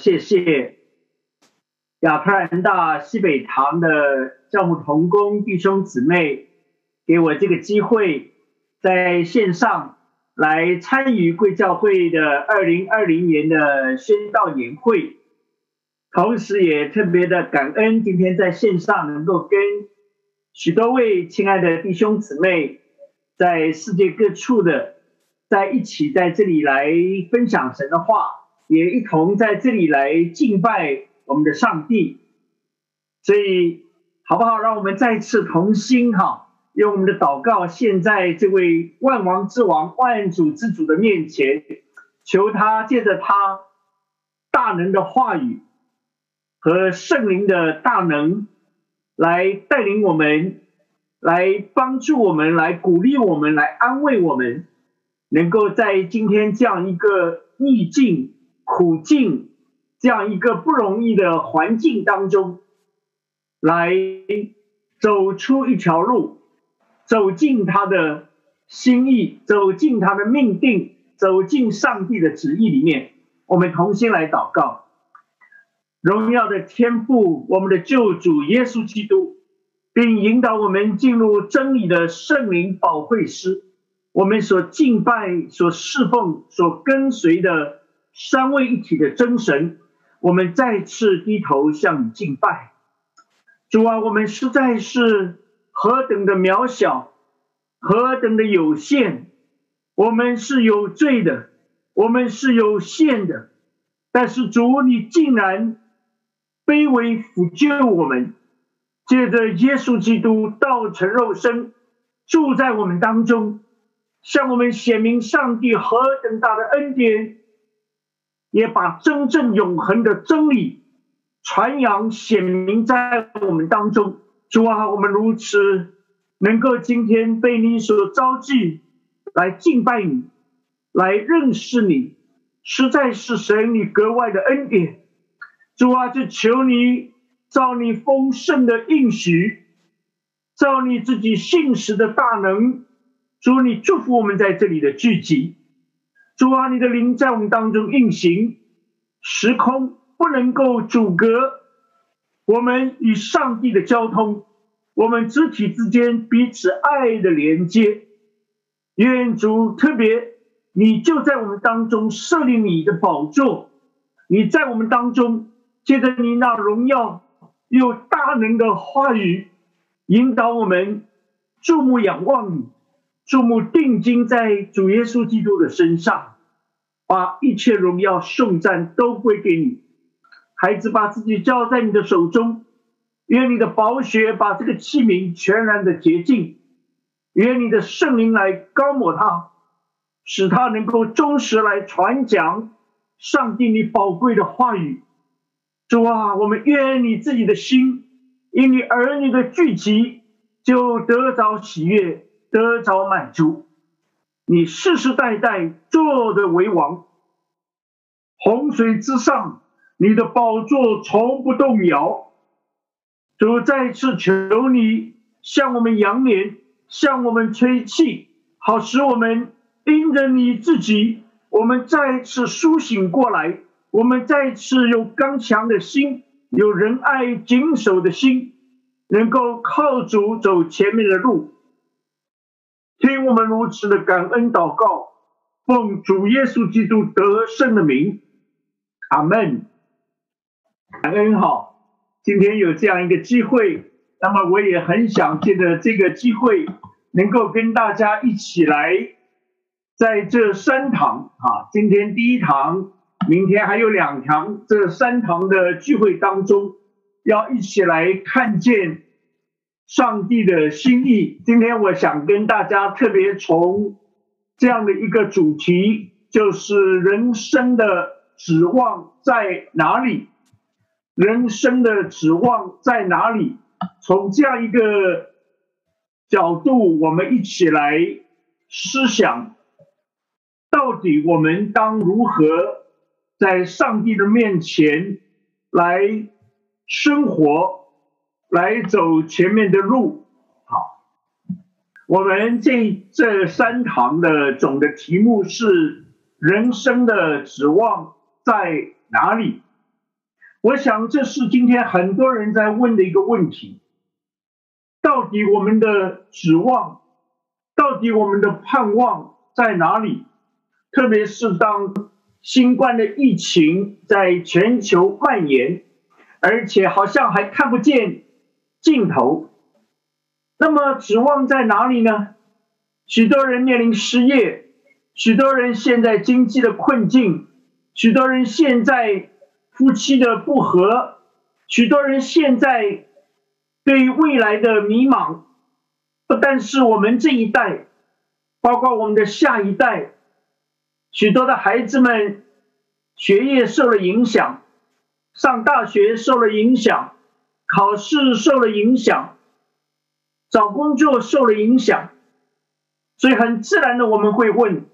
谢谢亚特兰大西北堂的教牧同工弟兄姊妹，给我这个机会，在线上来参与贵教会的二零二零年的宣道年会，同时也特别的感恩今天在线上能够跟许多位亲爱的弟兄姊妹，在世界各处的在一起在这里来分享神的话。也一同在这里来敬拜我们的上帝，所以好不好？让我们再次同心哈，用我们的祷告，现在这位万王之王、万主之主的面前，求他借着他大能的话语和圣灵的大能，来带领我们，来帮助我们，来鼓励我们，来安慰我们，能够在今天这样一个逆境。苦境这样一个不容易的环境当中，来走出一条路，走进他的心意，走进他的命定，走进上帝的旨意里面。我们同心来祷告，荣耀的天父，我们的救主耶稣基督，并引导我们进入真理的圣灵保惠师，我们所敬拜、所侍奉、所跟随的。三位一体的真神，我们再次低头向你敬拜。主啊，我们实在是何等的渺小，何等的有限，我们是有罪的，我们是有限的。但是主，你竟然卑微抚救我们，借着耶稣基督道成肉身，住在我们当中，向我们显明上帝何等大的恩典。也把真正永恒的真理传扬显明在我们当中。主啊，我们如此能够今天被你所召集来敬拜你，来认识你，实在是神你格外的恩典。主啊，就求你照你丰盛的应许，照你自己信实的大能，主你祝福我们在这里的聚集。主啊，你的灵在我们当中运行，时空不能够阻隔我们与上帝的交通，我们肢体之间彼此爱的连接。愿主特别，你就在我们当中设立你的宝座，你在我们当中，借着你那荣耀又大能的话语，引导我们注目仰望你。注目定睛在主耶稣基督的身上，把一切荣耀颂赞都归给你。孩子把自己交在你的手中，愿你的宝血把这个器皿全然的洁净，愿你的圣灵来高抹他，使他能够忠实来传讲上帝你宝贵的话语。主啊，我们愿你自己的心，因你儿女的聚集。就得着喜悦，得着满足。你世世代代坐的为王，洪水之上，你的宝座从不动摇。主再次求你向我们扬言，向我们吹气，好使我们因着你自己，我们再次苏醒过来，我们再次有刚强的心，有仁爱谨守的心。能够靠主走前面的路，听我们如此的感恩祷告，奉主耶稣基督得胜的名，阿门。感恩哈，今天有这样一个机会，那么我也很想借着这个机会，能够跟大家一起来，在这三堂啊，今天第一堂，明天还有两堂，这三堂的聚会当中。要一起来看见上帝的心意。今天我想跟大家特别从这样的一个主题，就是人生的指望在哪里？人生的指望在哪里？从这样一个角度，我们一起来思想，到底我们当如何在上帝的面前来？生活来走前面的路，好，我们这这三堂的总的题目是人生的指望在哪里？我想这是今天很多人在问的一个问题：到底我们的指望，到底我们的盼望在哪里？特别是当新冠的疫情在全球蔓延。而且好像还看不见尽头，那么指望在哪里呢？许多人面临失业，许多人现在经济的困境，许多人现在夫妻的不和，许多人现在对于未来的迷茫。不但是我们这一代，包括我们的下一代，许多的孩子们学业受了影响。上大学受了影响，考试受了影响，找工作受了影响，所以很自然的我们会问：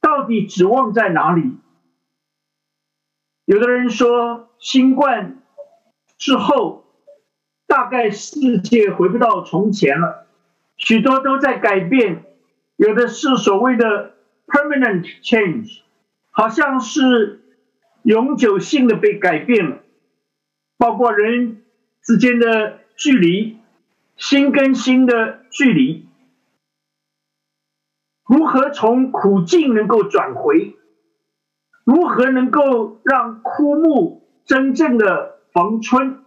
到底指望在哪里？有的人说，新冠之后，大概世界回不到从前了，许多都在改变，有的是所谓的 permanent change，好像是。永久性的被改变了，包括人之间的距离，心跟心的距离，如何从苦境能够转回？如何能够让枯木真正的逢春？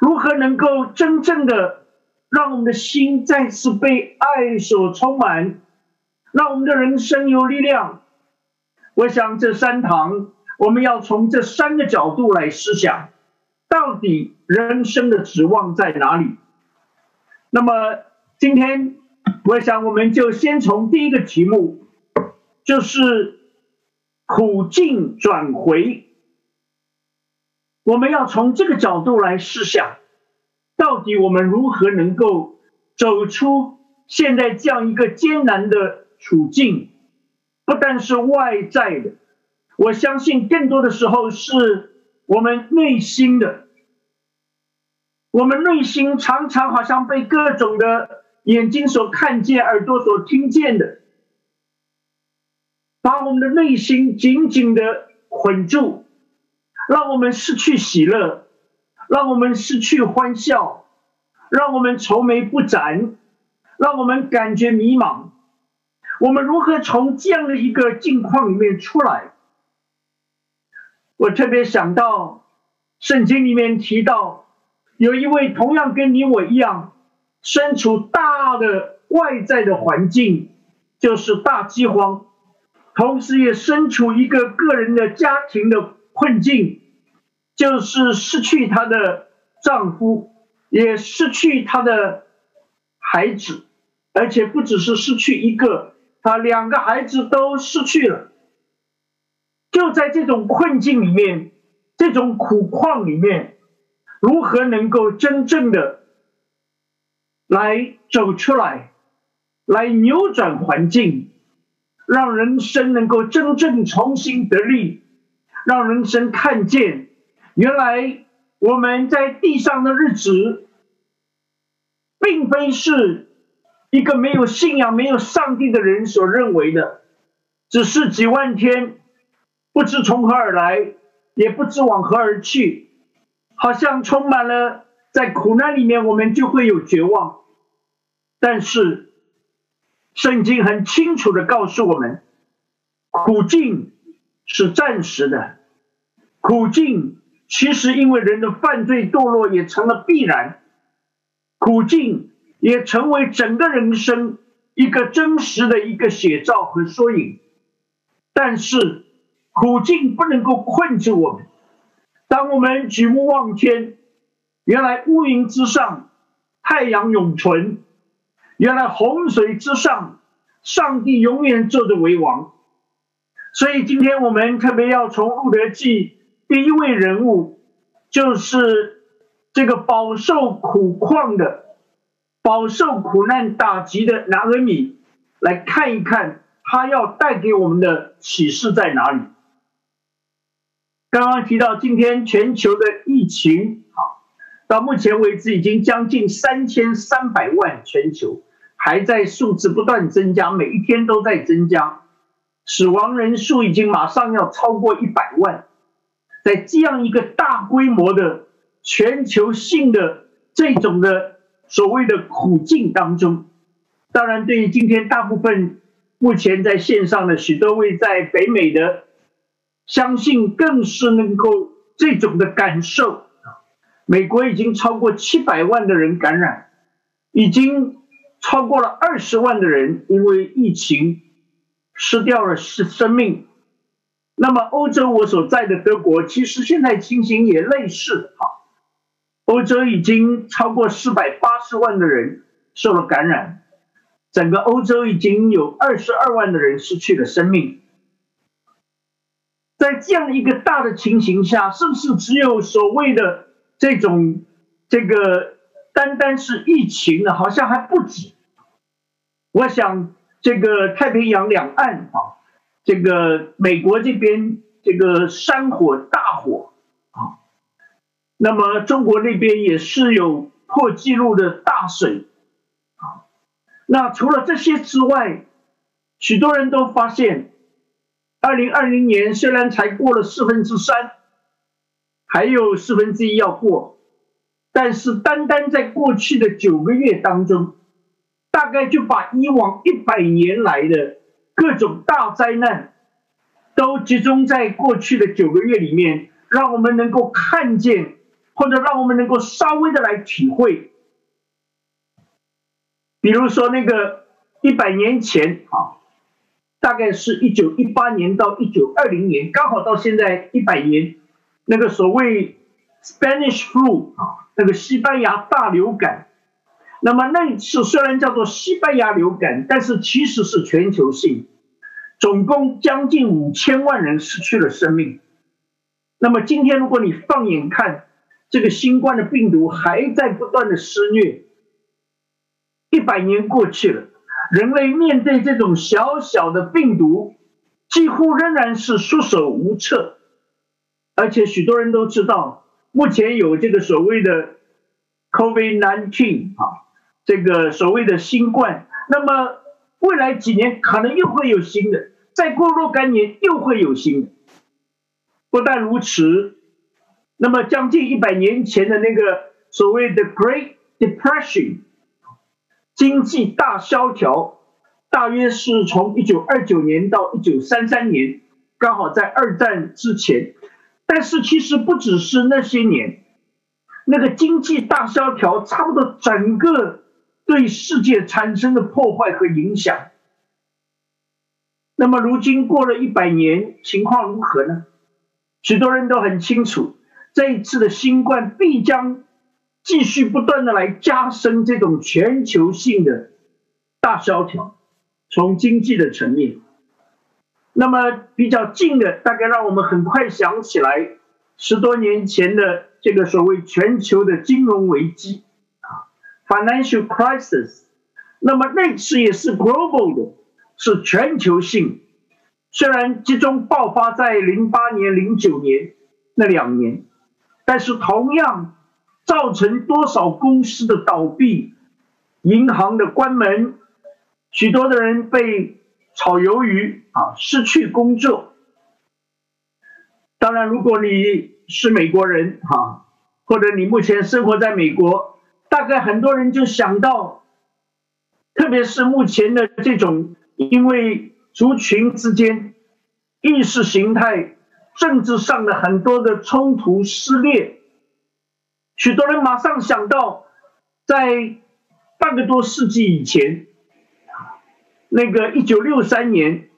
如何能够真正的让我们的心再次被爱所充满，让我们的人生有力量？我想这三堂。我们要从这三个角度来思想，到底人生的指望在哪里？那么今天，我想我们就先从第一个题目，就是苦境转回。我们要从这个角度来思想，到底我们如何能够走出现在这样一个艰难的处境？不但是外在的。我相信更多的时候是我们内心的，我们内心常常好像被各种的眼睛所看见、耳朵所听见的，把我们的内心紧紧的捆住，让我们失去喜乐，让我们失去欢笑，让我们愁眉不展，让我们感觉迷茫。我们如何从这样的一个境况里面出来？我特别想到，圣经里面提到，有一位同样跟你我一样，身处大的外在的环境，就是大饥荒，同时也身处一个个人的家庭的困境，就是失去她的丈夫，也失去她的孩子，而且不只是失去一个，她两个孩子都失去了。就在这种困境里面，这种苦况里面，如何能够真正的来走出来，来扭转环境，让人生能够真正重新得力，让人生看见，原来我们在地上的日子，并非是一个没有信仰、没有上帝的人所认为的，只是几万天，不知从何而来，也不知往何而去，好像充满了在苦难里面，我们就会有绝望。但是，圣经很清楚的告诉我们，苦境是暂时的，苦境其实因为人的犯罪堕落也成了必然，苦境也成为整个人生一个真实的一个写照和缩影。但是，苦境不能够困住我们。当我们举目望天，原来乌云之上，太阳永存。原来洪水之上，上帝永远坐着为王。所以今天我们特别要从路德记第一位人物，就是这个饱受苦况的、饱受苦难打击的拿俄米，来看一看他要带给我们的启示在哪里。刚刚提到今天全球的疫情，好。到目前为止，已经将近三千三百万，全球还在数字不断增加，每一天都在增加，死亡人数已经马上要超过一百万。在这样一个大规模的全球性的这种的所谓的苦境当中，当然，对于今天大部分目前在线上的许多位在北美的，相信更是能够这种的感受。美国已经超过七百万的人感染，已经超过了二十万的人因为疫情失掉了生生命。那么欧洲我所在的德国，其实现在情形也类似啊。欧洲已经超过四百八十万的人受了感染，整个欧洲已经有二十二万的人失去了生命。在这样一个大的情形下，是不是只有所谓的？这种这个单单是疫情呢，好像还不止。我想这个太平洋两岸啊，这个美国这边这个山火大火啊，那么中国那边也是有破纪录的大水啊。那除了这些之外，许多人都发现，二零二零年虽然才过了四分之三。还有四分之一要过，但是单单在过去的九个月当中，大概就把以往一百年来的各种大灾难，都集中在过去的九个月里面，让我们能够看见，或者让我们能够稍微的来体会。比如说那个一百年前啊，大概是一九一八年到一九二零年，刚好到现在一百年。那个所谓 Spanish flu 啊，那个西班牙大流感，那么那次虽然叫做西班牙流感，但是其实是全球性，总共将近五千万人失去了生命。那么今天如果你放眼看，这个新冠的病毒还在不断的肆虐，一百年过去了，人类面对这种小小的病毒，几乎仍然是束手无策。而且许多人都知道，目前有这个所谓的 COVID-19 啊，这个所谓的新冠。那么未来几年可能又会有新的，再过若干年又会有新的。不但如此，那么将近一百年前的那个所谓的 Great Depression 经济大萧条，大约是从一九二九年到一九三三年，刚好在二战之前。但是其实不只是那些年，那个经济大萧条，差不多整个对世界产生的破坏和影响。那么如今过了一百年，情况如何呢？许多人都很清楚，这一次的新冠必将继续不断的来加深这种全球性的大萧条，从经济的层面。那么比较近的，大概让我们很快想起来十多年前的这个所谓全球的金融危机啊，financial crisis，那么那次也是 global 的，是全球性。虽然集中爆发在零八年、零九年那两年，但是同样造成多少公司的倒闭、银行的关门，许多的人被炒鱿鱼啊，失去工作。当然，如果你是美国人哈，或者你目前生活在美国，大概很多人就想到，特别是目前的这种因为。族群之间意识形态、政治上的很多的冲突撕裂，许多人马上想到，在半个多世纪以前，那个一九六三年，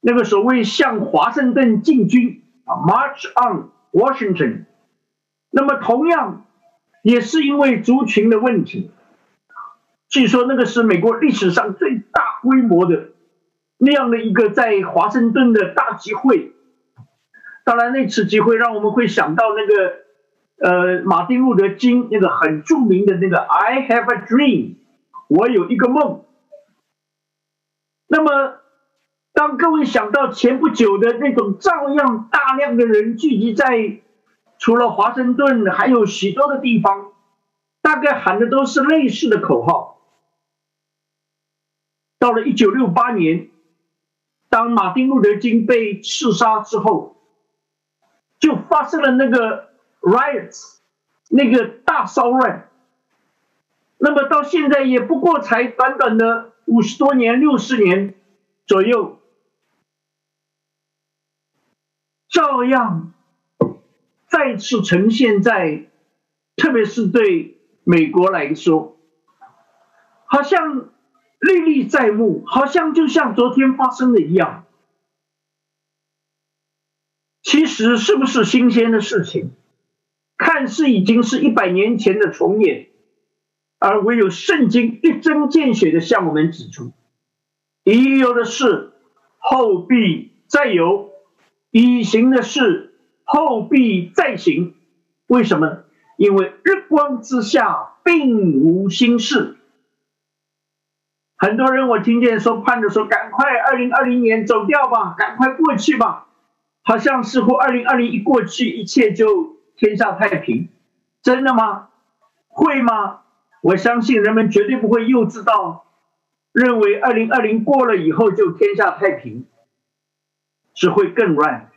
那个所谓向华盛顿进军啊，March on Washington，那么同样也是因为族群的问题，据说那个是美国历史上最大规模的。那样的一个在华盛顿的大集会，当然那次集会让我们会想到那个呃马丁路德金那个很著名的那个 I have a dream，我有一个梦。那么当各位想到前不久的那种照样大量的人聚集在除了华盛顿还有许多的地方，大概喊的都是类似的口号。到了一九六八年。当马丁路德金被刺杀之后，就发生了那个 riots，那个大骚乱。那么到现在也不过才短短的五十多年、六十年左右，照样再次呈现在，特别是对美国来说，好像。历历在目，好像就像昨天发生的一样。其实是不是新鲜的事情？看似已经是一百年前的重演，而唯有圣经一针见血的向我们指出：已有的事后必再有，已行的事后必再行。为什么？因为日光之下并无新事。很多人我听见说盼着说赶快二零二零年走掉吧，赶快过去吧，好像似乎二零二零一过去，一切就天下太平，真的吗？会吗？我相信人们绝对不会幼稚到认为二零二零过了以后就天下太平，只会更乱。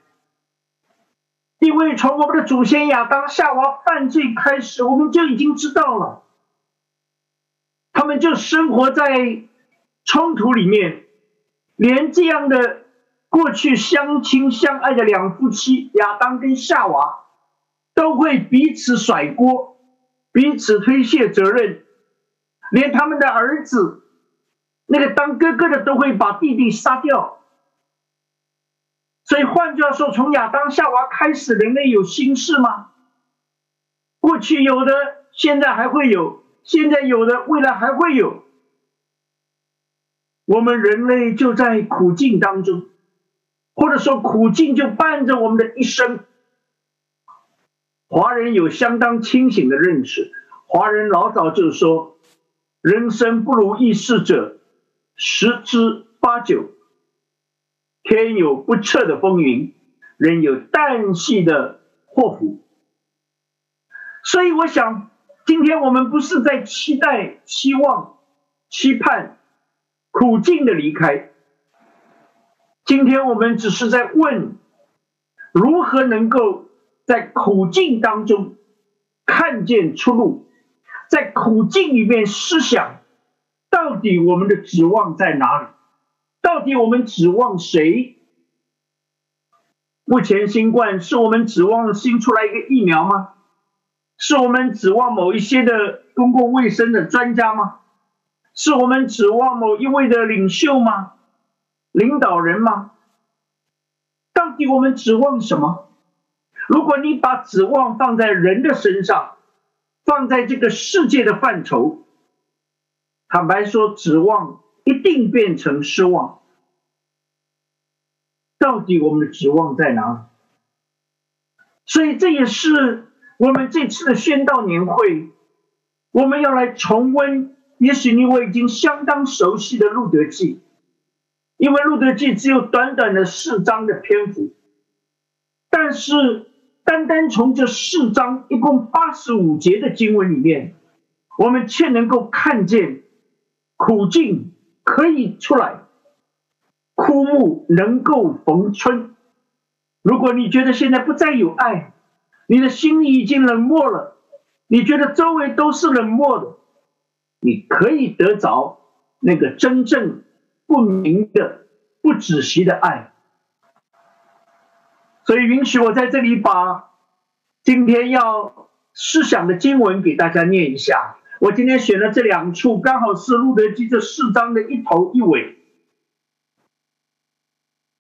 因为从我们的祖先亚当夏娃犯罪开始，我们就已经知道了，他们就生活在。冲突里面，连这样的过去相亲相爱的两夫妻亚当跟夏娃，都会彼此甩锅，彼此推卸责任，连他们的儿子，那个当哥哥的都会把弟弟杀掉。所以换句话说，从亚当夏娃开始，人类有心事吗？过去有的，现在还会有；现在有的，未来还会有。我们人类就在苦境当中，或者说苦境就伴着我们的一生。华人有相当清醒的认识，华人老早就说：“人生不如意事者十之八九，天有不测的风云，人有旦夕的祸福。”所以，我想，今天我们不是在期待、期望、期盼。苦尽的离开。今天我们只是在问，如何能够在苦境当中看见出路，在苦境里面思想，到底我们的指望在哪里？到底我们指望谁？目前新冠是我们指望新出来一个疫苗吗？是我们指望某一些的公共卫生的专家吗？是我们指望某一位的领袖吗？领导人吗？到底我们指望什么？如果你把指望放在人的身上，放在这个世界的范畴，坦白说，指望一定变成失望。到底我们的指望在哪里？所以这也是我们这次的宣道年会。我们要来重温，也许你我已经相当熟悉的《路德记》，因为《路德记》只有短短的四章的篇幅，但是单单从这四章一共八十五节的经文里面，我们却能够看见苦境可以出来，枯木能够逢春。如果你觉得现在不再有爱，你的心已经冷漠了。你觉得周围都是冷漠的，你可以得着那个真正不明的、不止息的爱。所以，允许我在这里把今天要思想的经文给大家念一下。我今天选了这两处，刚好是《路德记》这四章的一头一尾。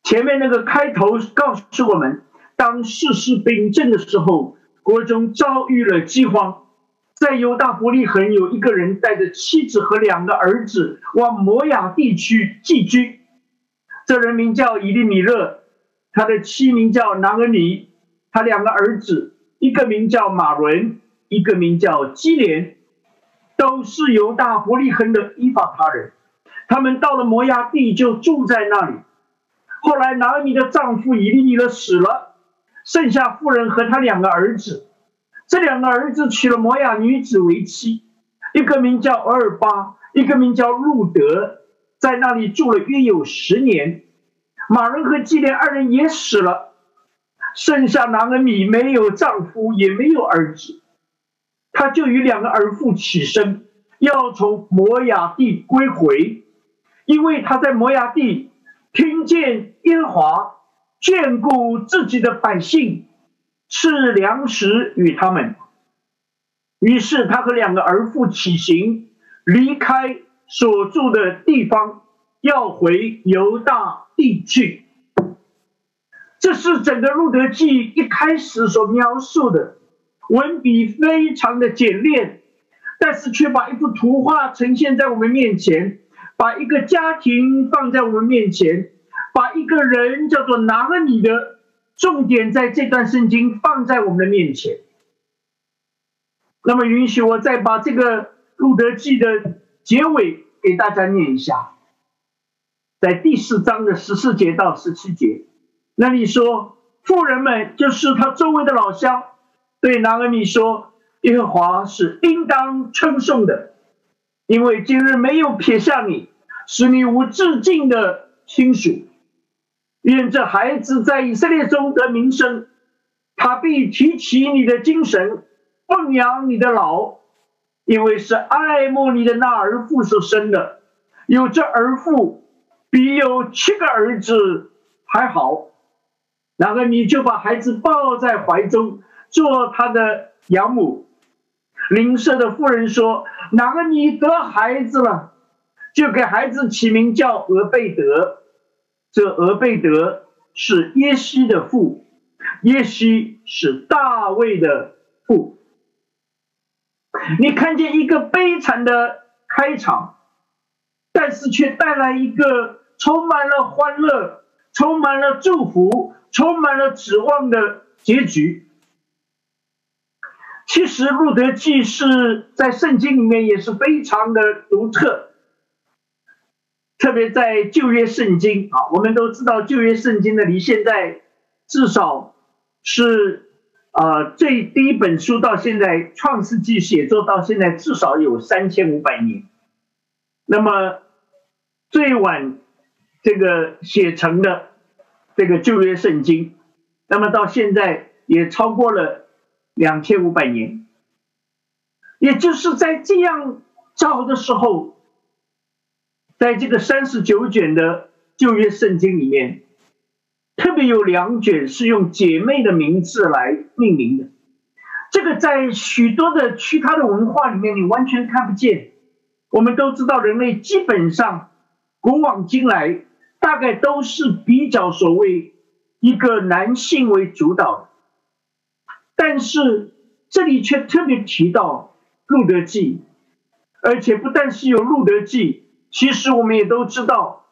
前面那个开头告诉我们，当世事秉正的时候。国中遭遇了饥荒，在犹大伯利恒有一个人带着妻子和两个儿子往摩亚地区寄居。这人名叫以利米勒，他的妻名叫拿恩尼，他两个儿子，一个名叫马伦，一个名叫基连，都是犹大伯利恒的依法他人。他们到了摩亚地就住在那里。后来拿俄米的丈夫以利米勒死了。剩下妇人和他两个儿子，这两个儿子娶了摩亚女子为妻，一个名叫俄尔巴，一个名叫路德，在那里住了约有十年。马人和基连二人也死了，剩下拿俄米没有丈夫，也没有儿子，他就与两个儿妇起身，要从摩崖地归回，因为他在摩崖地听见耶和华。眷顾自己的百姓，赐粮食与他们。于是他和两个儿妇起行，离开所住的地方，要回犹大地去。这是整个《路德记》一开始所描述的，文笔非常的简练，但是却把一幅图画呈现在我们面前，把一个家庭放在我们面前。把一个人叫做拿了你的重点，在这段圣经放在我们的面前。那么，允许我再把这个路德记的结尾给大家念一下，在第四章的十四节到十七节，那里说，富人们就是他周围的老乡，对拿俄米说：“耶和华是应当称颂的，因为今日没有撇下你，使你无致敬的亲属。”愿这孩子在以色列中得名声，他必提起你的精神，奉养你的老，因为是爱慕你的那儿妇所生的。有这儿妇，比有七个儿子还好。然后你就把孩子抱在怀中，做他的养母。邻舍的妇人说：“哪个你得孩子了，就给孩子起名叫俄贝德。”这俄贝德是耶西的父，耶西是大卫的父。你看见一个悲惨的开场，但是却带来一个充满了欢乐、充满了祝福、充满了指望的结局。其实《路德记》是在圣经里面也是非常的独特。特别在旧约圣经啊，我们都知道旧约圣经呢，离现在至少是啊，最第一本书到现在创世纪写作到现在至少有三千五百年。那么最晚这个写成的这个旧约圣经，那么到现在也超过了两千五百年。也就是在这样早的时候。在这个三十九卷的旧约圣经里面，特别有两卷是用姐妹的名字来命名的。这个在许多的其他的文化里面，你完全看不见。我们都知道，人类基本上古往今来，大概都是比较所谓一个男性为主导的。但是这里却特别提到《路德记》，而且不但是有《路德记》。其实我们也都知道，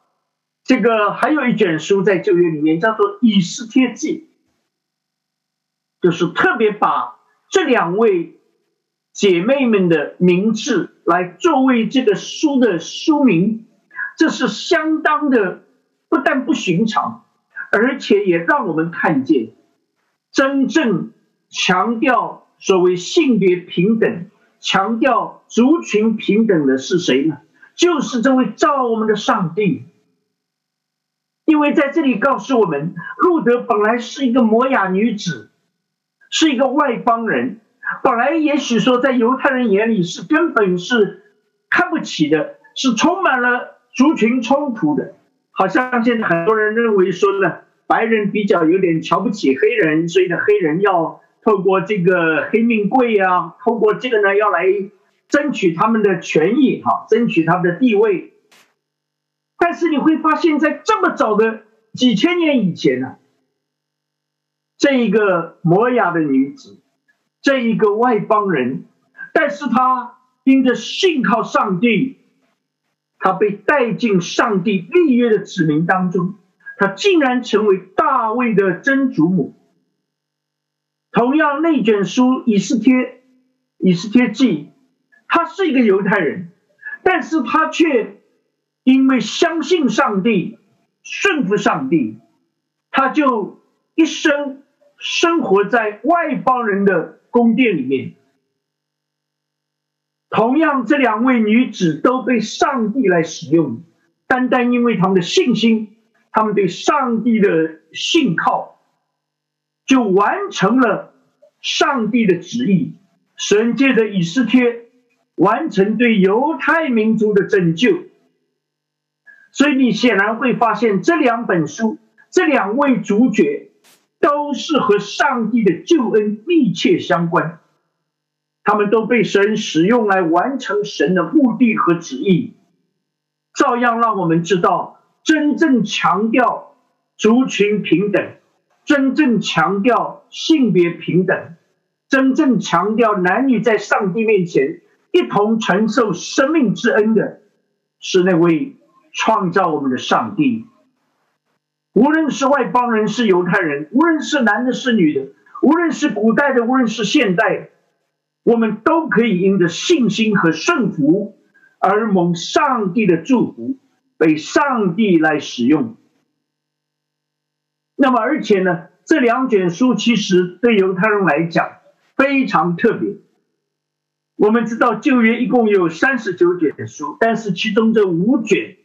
这个还有一卷书在旧约里面叫做《以斯帖记》，就是特别把这两位姐妹们的名字来作为这个书的书名，这是相当的不但不寻常，而且也让我们看见真正强调所谓性别平等、强调族群平等的是谁呢？就是这位造我们的上帝。因为在这里告诉我们，路德本来是一个摩雅女子，是一个外邦人。本来也许说，在犹太人眼里是根本是看不起的，是充满了族群冲突的。好像现在很多人认为说呢，白人比较有点瞧不起黑人，所以呢，黑人要透过这个黑命贵啊，透过这个呢，要来争取他们的权益，哈，争取他们的地位。但是你会发现在这么早的几千年以前呢，这一个摩雅的女子。这一个外邦人，但是他因着信靠上帝，他被带进上帝立约的子民当中，他竟然成为大卫的曾祖母。同样，那卷书以斯帖以斯帖记，他是一个犹太人，但是他却因为相信上帝，顺服上帝，他就一生生活在外邦人的。宫殿里面，同样这两位女子都被上帝来使用，单单因为他们的信心，他们对上帝的信靠，就完成了上帝的旨意。神借着以斯帖完成对犹太民族的拯救。所以你显然会发现，这两本书，这两位主角。都是和上帝的救恩密切相关，他们都被神使用来完成神的目的和旨意，照样让我们知道，真正强调族群平等，真正强调性别平等，真正强调男女在上帝面前一同承受生命之恩的，是那位创造我们的上帝。无论是外邦人是犹太人，无论是男的是女的，无论是古代的，无论是现代，我们都可以因着信心和顺服而蒙上帝的祝福，被上帝来使用。那么，而且呢，这两卷书其实对犹太人来讲非常特别。我们知道旧约一共有三十九卷书，但是其中这五卷。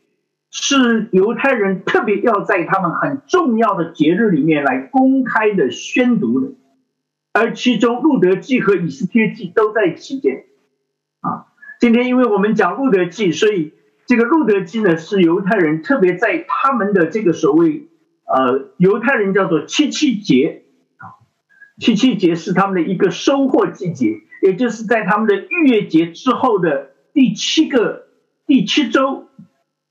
是犹太人特别要在他们很重要的节日里面来公开的宣读的，而其中《路德记》和《以斯帖记》都在其间。啊，今天因为我们讲《路德记》，所以这个《路德记》呢是犹太人特别在他们的这个所谓呃犹太人叫做七七节啊，七七节是他们的一个收获季节，也就是在他们的逾越节之后的第七个第七周。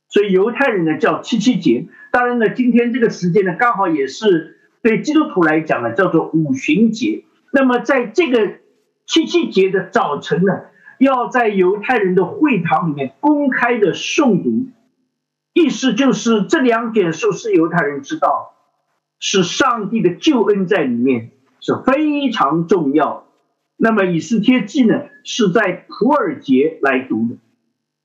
所以犹太人呢叫七七节，当然呢，今天这个时间呢刚好也是对基督徒来讲呢叫做五旬节。那么在这个七七节的早晨呢，要在犹太人的会堂里面公开的诵读，意思就是这两卷书是犹太人知道，是上帝的救恩在里面是非常重要。那么以斯帖记呢是在普尔节来读的，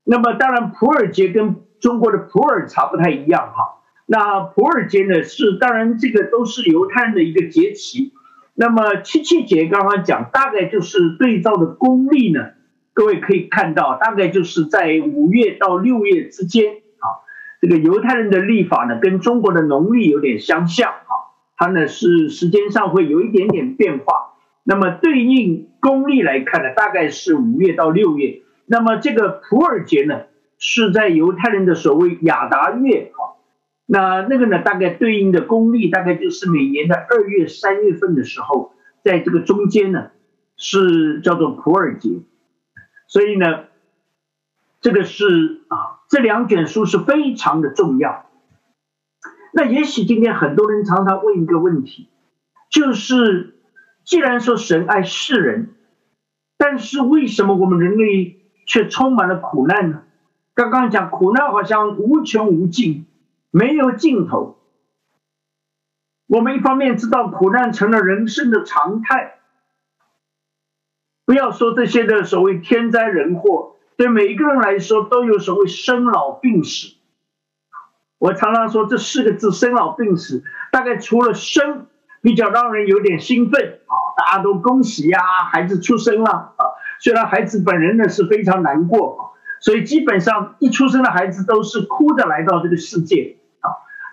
那么当然普尔节跟中国的普洱茶不太一样哈，那普洱节呢是当然这个都是犹太人的一个节期，那么七七节刚刚讲大概就是对照的公历呢，各位可以看到大概就是在五月到六月之间啊，这个犹太人的历法呢跟中国的农历有点相像啊，它呢是时间上会有一点点变化，那么对应公历来看呢大概是五月到六月，那么这个普洱节呢。是在犹太人的所谓亚达月啊，那那个呢，大概对应的公历大概就是每年的二月、三月份的时候，在这个中间呢，是叫做普尔节，所以呢，这个是啊，这两卷书是非常的重要。那也许今天很多人常常问一个问题，就是既然说神爱世人，但是为什么我们人类却充满了苦难呢？刚刚讲苦难好像无穷无尽，没有尽头。我们一方面知道苦难成了人生的常态，不要说这些的所谓天灾人祸，对每一个人来说都有所谓生老病死。我常常说这四个字“生老病死”，大概除了生比较让人有点兴奋啊，大家都恭喜呀，孩子出生了啊。虽然孩子本人呢是非常难过啊，所以基本上一出生的孩子都是哭着来到这个世界。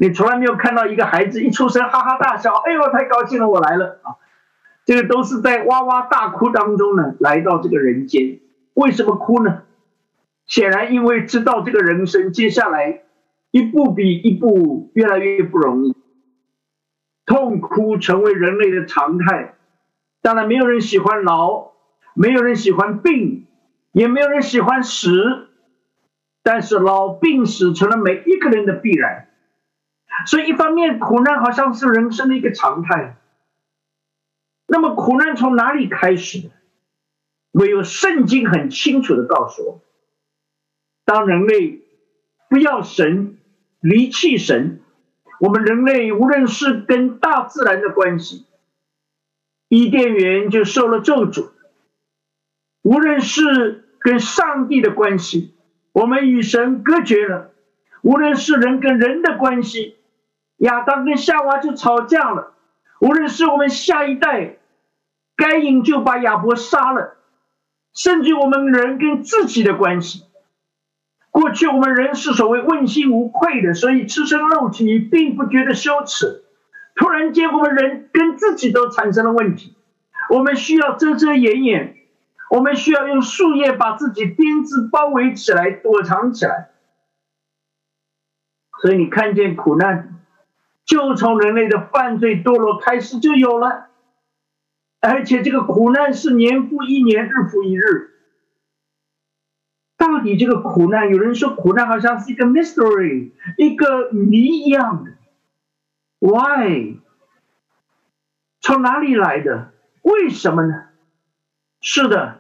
你从来没有看到一个孩子一出生哈哈大笑，哎呦太高兴了，我来了啊。这个都是在哇哇大哭当中呢来到这个人间。为什么哭呢？显然因为知道这个人生接下来。一步比一步越来越不容易，痛哭成为人类的常态。当然，没有人喜欢老，没有人喜欢病，也没有人喜欢死。但是，老病死成了每一个人的必然。所以，一方面苦难好像是人生的一个常态。那么，苦难从哪里开始？唯有圣经很清楚的告诉我：当人类不要神。离弃神，我们人类无论是跟大自然的关系，伊甸园就受了咒诅；无论是跟上帝的关系，我们与神隔绝了；无论是人跟人的关系，亚当跟夏娃就吵架了；无论是我们下一代，该隐就把亚伯杀了；甚至我们人跟自己的关系。过去我们人是所谓问心无愧的，所以吃生肉体并不觉得羞耻。突然间，我们人跟自己都产生了问题，我们需要遮遮掩掩，我们需要用树叶把自己编织包围起来，躲藏起来。所以你看见苦难，就从人类的犯罪堕落开始就有了，而且这个苦难是年复一年，日复一日。到底这个苦难，有人说苦难好像是一个 mystery，一个谜一样的。Why？从哪里来的？为什么呢？是的，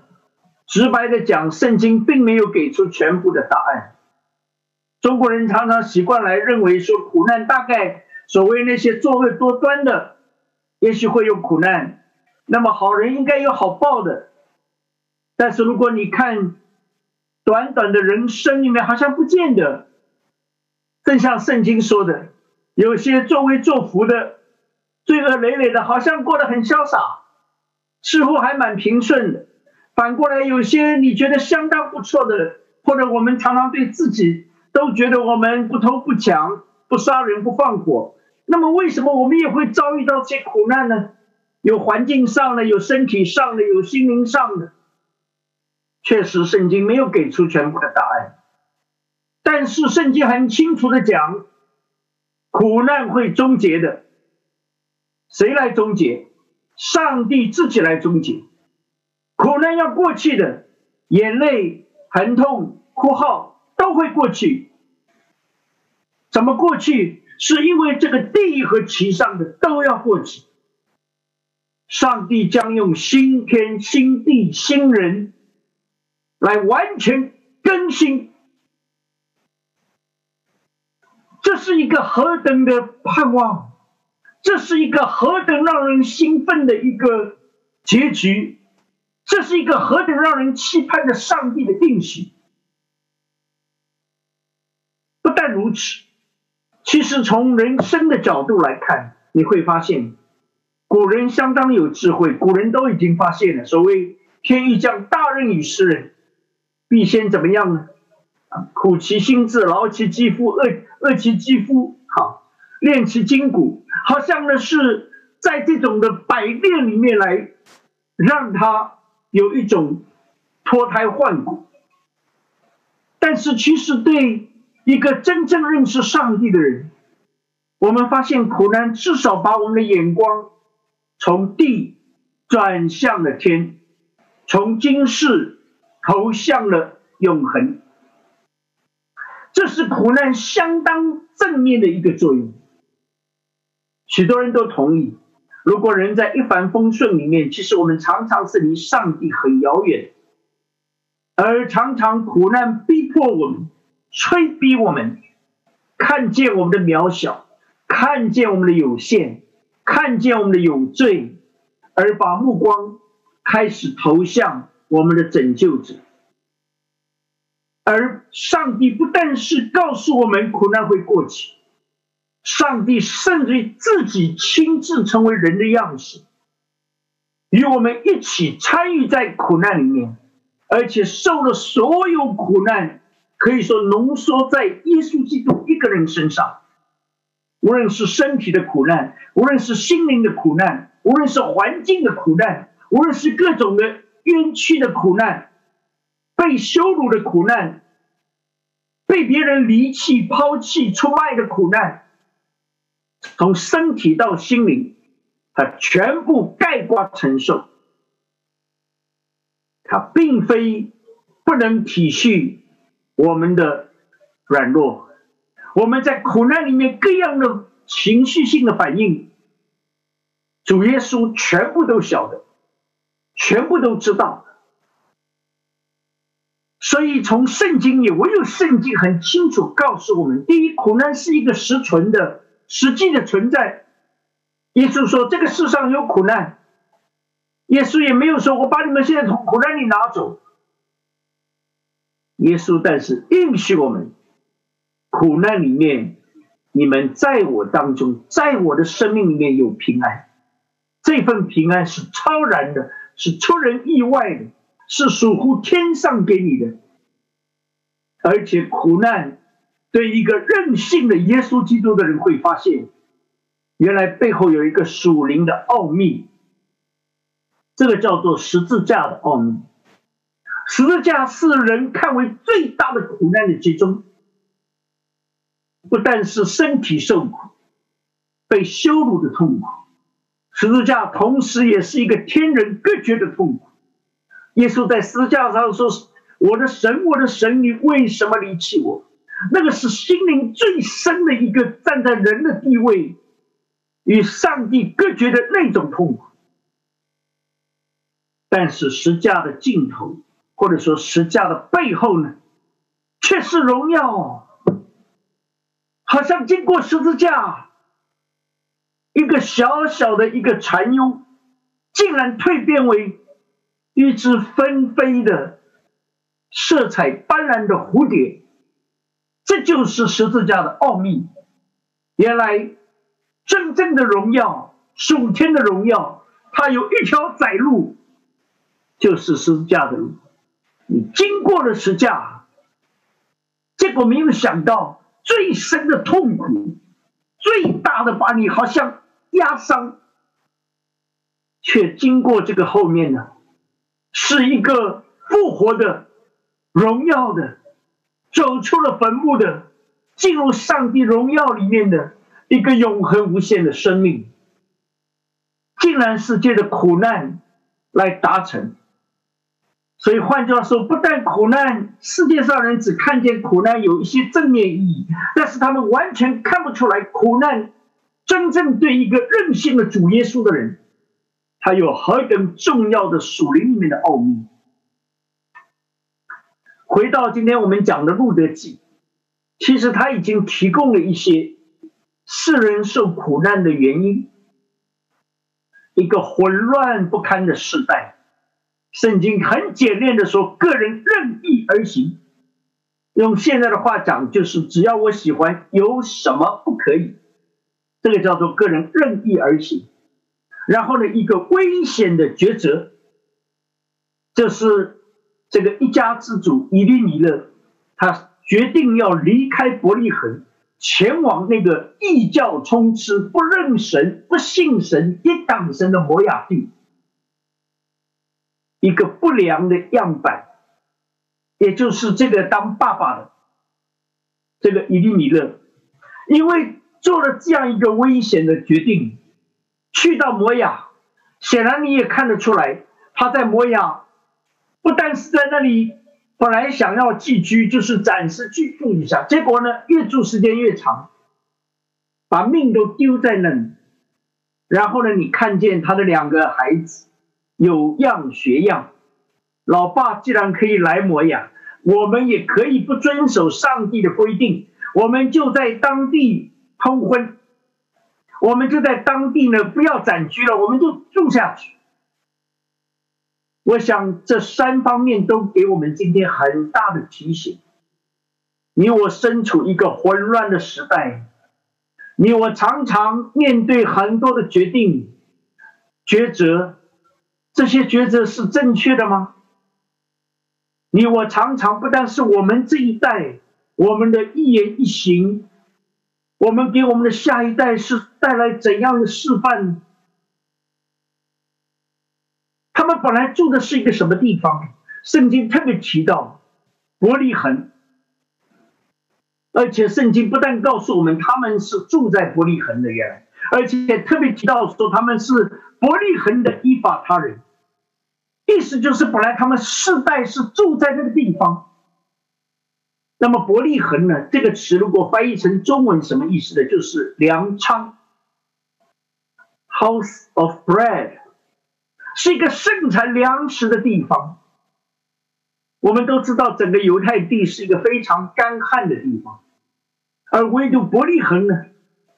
直白的讲，圣经并没有给出全部的答案。中国人常常习惯来认为说，苦难大概所谓那些作恶多端的，也许会有苦难，那么好人应该有好报的。但是如果你看，短短的人生里面，好像不见得，正像圣经说的，有些作威作福的、罪恶累累的，好像过得很潇洒，似乎还蛮平顺的。反过来，有些你觉得相当不错的，或者我们常常对自己都觉得我们不偷不抢、不杀人、不放火，那么为什么我们也会遭遇到这些苦难呢？有环境上的，有身体上的，有心灵上的。确实，圣经没有给出全部的答案，但是圣经很清楚的讲，苦难会终结的。谁来终结？上帝自己来终结。苦难要过去的，眼泪、疼痛、哭号都会过去。怎么过去？是因为这个地和其上的都要过去。上帝将用新天、新地、新人。来完全更新，这是一个何等的盼望，这是一个何等让人兴奋的一个结局，这是一个何等让人期盼的上帝的定许。不但如此，其实从人生的角度来看，你会发现，古人相当有智慧，古人都已经发现了，所谓天欲将大任于斯人。必先怎么样呢？苦其心志，劳其肌肤，饿饿其肌肤，好，练其筋骨，好像呢是在这种的百炼里面来，让他有一种脱胎换骨。但是其实对一个真正认识上帝的人，我们发现苦难至少把我们的眼光从地转向了天，从今世。投向了永恒，这是苦难相当正面的一个作用。许多人都同意，如果人在一帆风顺里面，其实我们常常是离上帝很遥远，而常常苦难逼迫我们，催逼我们，看见我们的渺小，看见我们的有限，看见我们的有罪，而把目光开始投向我们的拯救者。而上帝不但是告诉我们苦难会过去，上帝甚至于自己亲自成为人的样式，与我们一起参与在苦难里面，而且受了所有苦难，可以说浓缩在耶稣基督一个人身上。无论是身体的苦难，无论是心灵的苦难，无论是环境的苦难，无论是各种的冤屈的苦难。被羞辱的苦难，被别人离弃、抛弃、出卖的苦难，从身体到心灵，他全部盖瓜承受。他并非不能体恤我们的软弱，我们在苦难里面各样的情绪性的反应，主耶稣全部都晓得，全部都知道。所以，从圣经里唯有圣经很清楚告诉我们：第一，苦难是一个实存的、实际的存在。耶稣说：“这个世上有苦难。”耶稣也没有说：“我把你们现在从苦难里拿走。”耶稣但是应许我们：苦难里面，你们在我当中，在我的生命里面有平安。这份平安是超然的，是出人意外的。是属乎天上给你的，而且苦难对一个任性的耶稣基督的人会发现，原来背后有一个属灵的奥秘，这个叫做十字架的奥秘。十字架是人看为最大的苦难的集中，不但是身体受苦、被羞辱的痛苦，十字架同时也是一个天人隔绝的痛苦。耶稣在十字架上说：“我的神，我的神，你为什么离弃我？”那个是心灵最深的一个站在人的地位与上帝隔绝的那种痛苦。但是十字架的尽头，或者说十字架的背后呢，却是荣耀。好像经过十字架，一个小小的一个蚕蛹，竟然蜕变为。一只纷飞的、色彩斑斓的蝴蝶，这就是十字架的奥秘。原来，真正的荣耀、属天的荣耀，它有一条窄路，就是十字架的路。你经过了十架，结果没有想到最深的痛苦、最大的把你好像压伤，却经过这个后面呢？是一个复活的、荣耀的，走出了坟墓的，进入上帝荣耀里面的一个永恒无限的生命，竟然是借着苦难来达成。所以换句话说，不但苦难，世界上人只看见苦难有一些正面意义，但是他们完全看不出来苦难真正对一个任性的主耶稣的人。他有何等重要的属灵里面的奥秘？回到今天我们讲的《路德记》，其实他已经提供了一些世人受苦难的原因。一个混乱不堪的时代，圣经很简练的说：个人任意而行。用现在的话讲，就是只要我喜欢，有什么不可以？这个叫做个人任意而行。然后呢，一个危险的抉择，就是这个一家之主伊利米勒，他决定要离开伯利恒，前往那个异教充斥、不认神、不信神、一党神的摩亚地，一个不良的样板，也就是这个当爸爸的这个伊利米勒，因为做了这样一个危险的决定。去到摩亚，显然你也看得出来，他在摩亚不但是在那里本来想要寄居，就是暂时居住一下，结果呢越住时间越长，把命都丢在那里。然后呢，你看见他的两个孩子有样学样，老爸既然可以来模样，我们也可以不遵守上帝的规定，我们就在当地通婚。我们就在当地呢，不要暂居了，我们就住下去。我想这三方面都给我们今天很大的提醒。你我身处一个混乱的时代，你我常常面对很多的决定、抉择，这些抉择是正确的吗？你我常常不但是我们这一代，我们的一言一行，我们给我们的下一代是带来怎样的示范？他们本来住的是一个什么地方？圣经特别提到伯利恒，而且圣经不但告诉我们他们是住在伯利恒的人，而且特别提到说他们是伯利恒的依法他人，意思就是本来他们世代是住在那个地方。那么伯利恒呢？这个词如果翻译成中文，什么意思呢？就是粮仓，House of Bread。是一个盛产粮食的地方。我们都知道，整个犹太地是一个非常干旱的地方，而唯独伯利恒呢，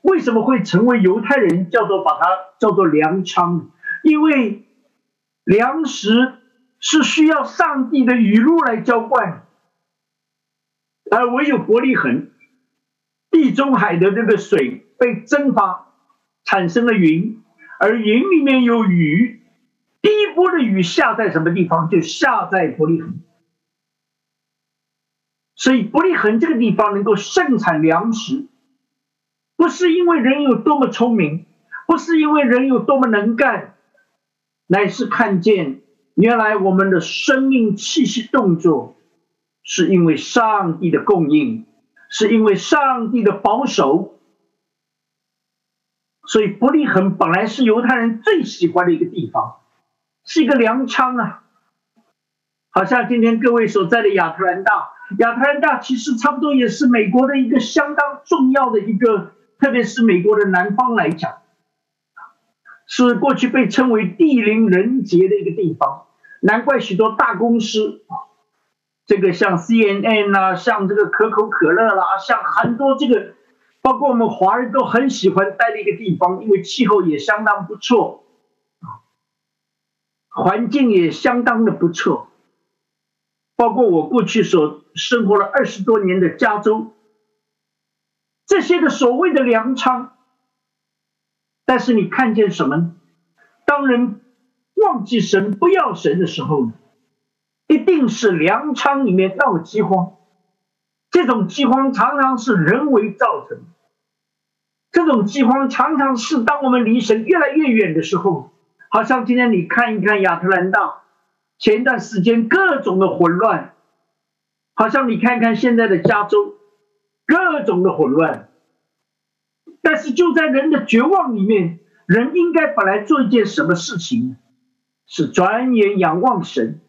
为什么会成为犹太人叫做把它叫做粮仓？因为粮食是需要上帝的雨露来浇灌，而唯有伯利恒，地中海的这个水被蒸发，产生了云，而云里面有雨。第一波的雨下在什么地方？就下在伯利恒，所以伯利恒这个地方能够盛产粮食，不是因为人有多么聪明，不是因为人有多么能干，乃是看见原来我们的生命气息动作，是因为上帝的供应，是因为上帝的保守，所以伯利恒本来是犹太人最喜欢的一个地方。是一个粮仓啊，好像今天各位所在的亚特兰大，亚特兰大其实差不多也是美国的一个相当重要的一个，特别是美国的南方来讲，是过去被称为地灵人杰的一个地方，难怪许多大公司啊，这个像 C N N 啊，像这个可口可乐啦，像很多这个，包括我们华人都很喜欢待的一个地方，因为气候也相当不错。环境也相当的不错，包括我过去所生活了二十多年的加州，这些的所谓的粮仓，但是你看见什么？当人忘记神、不要神的时候，一定是粮仓里面闹饥荒。这种饥荒常常是人为造成，这种饥荒常常是当我们离神越来越远的时候。好像今天你看一看亚特兰大，前一段时间各种的混乱，好像你看看现在的加州，各种的混乱。但是就在人的绝望里面，人应该本来做一件什么事情呢？是转眼仰望神，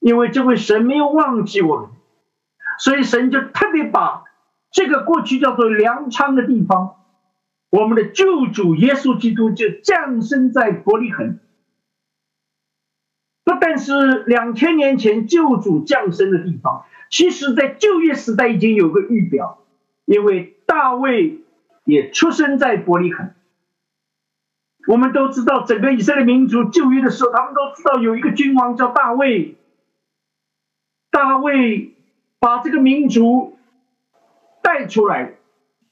因为这位神没有忘记我们，所以神就特别把这个过去叫做粮仓的地方。我们的救主耶稣基督就降生在伯利恒，不但是两千年前救主降生的地方，其实在旧约时代已经有个预表，因为大卫也出生在伯利恒。我们都知道，整个以色列民族旧约的时候，他们都知道有一个君王叫大卫，大卫把这个民族带出来。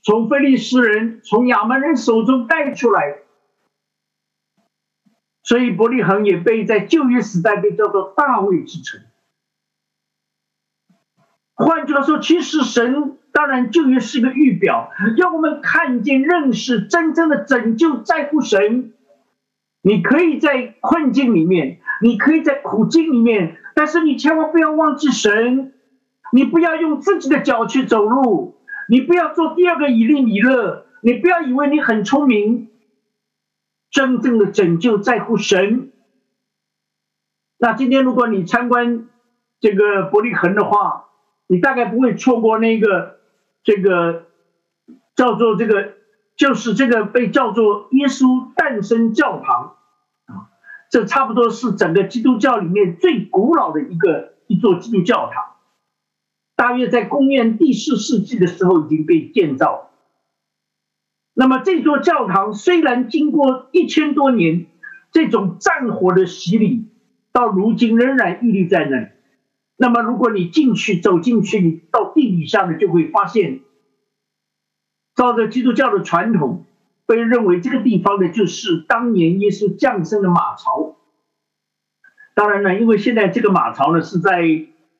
从菲利斯人、从亚门人手中带出来，所以伯利恒也被在旧约时代被叫做大卫之城。换句话说，其实神当然就约是个预表，要我们看见、认识真正的拯救在乎神。你可以在困境里面，你可以在苦境里面，但是你千万不要忘记神，你不要用自己的脚去走路。你不要做第二个以利米勒，你不要以为你很聪明。真正的拯救在乎神。那今天如果你参观这个伯利恒的话，你大概不会错过那个这个叫做这个就是这个被叫做耶稣诞生教堂啊，这差不多是整个基督教里面最古老的一个一座基督教堂。大约在公元第四世纪的时候已经被建造。那么这座教堂虽然经过一千多年这种战火的洗礼，到如今仍然屹立在那里。那么，如果你进去走进去，你到地底下呢，就会发现，照着基督教的传统，被认为这个地方呢，就是当年耶稣降生的马槽。当然呢，因为现在这个马槽呢是在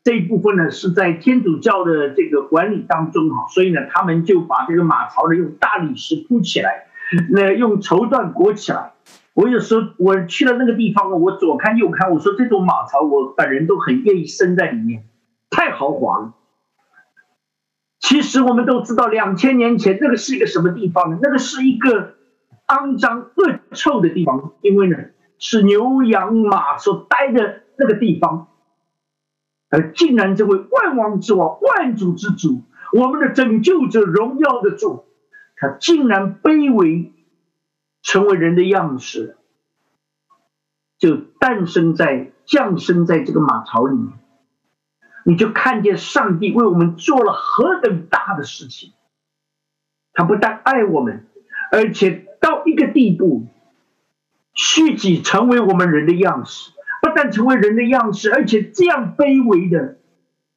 这一部分呢是在天主教的这个管理当中哈，所以呢，他们就把这个马槽呢用大理石铺起来，那用绸缎裹起来。我有时候我去了那个地方我左看右看，我说这种马槽，我本人都很愿意生在里面，太豪华了。其实我们都知道，两千年前那个是一个什么地方呢？那个是一个肮脏恶臭的地方，因为呢是牛羊马所待的那个地方，而竟然这位万王之王、万主之主、我们的拯救者、荣耀的主，他竟然卑微。成为人的样式，就诞生在、降生在这个马槽里面，你就看见上帝为我们做了何等大的事情。他不但爱我们，而且到一个地步，虚己成为我们人的样式，不但成为人的样式，而且这样卑微的，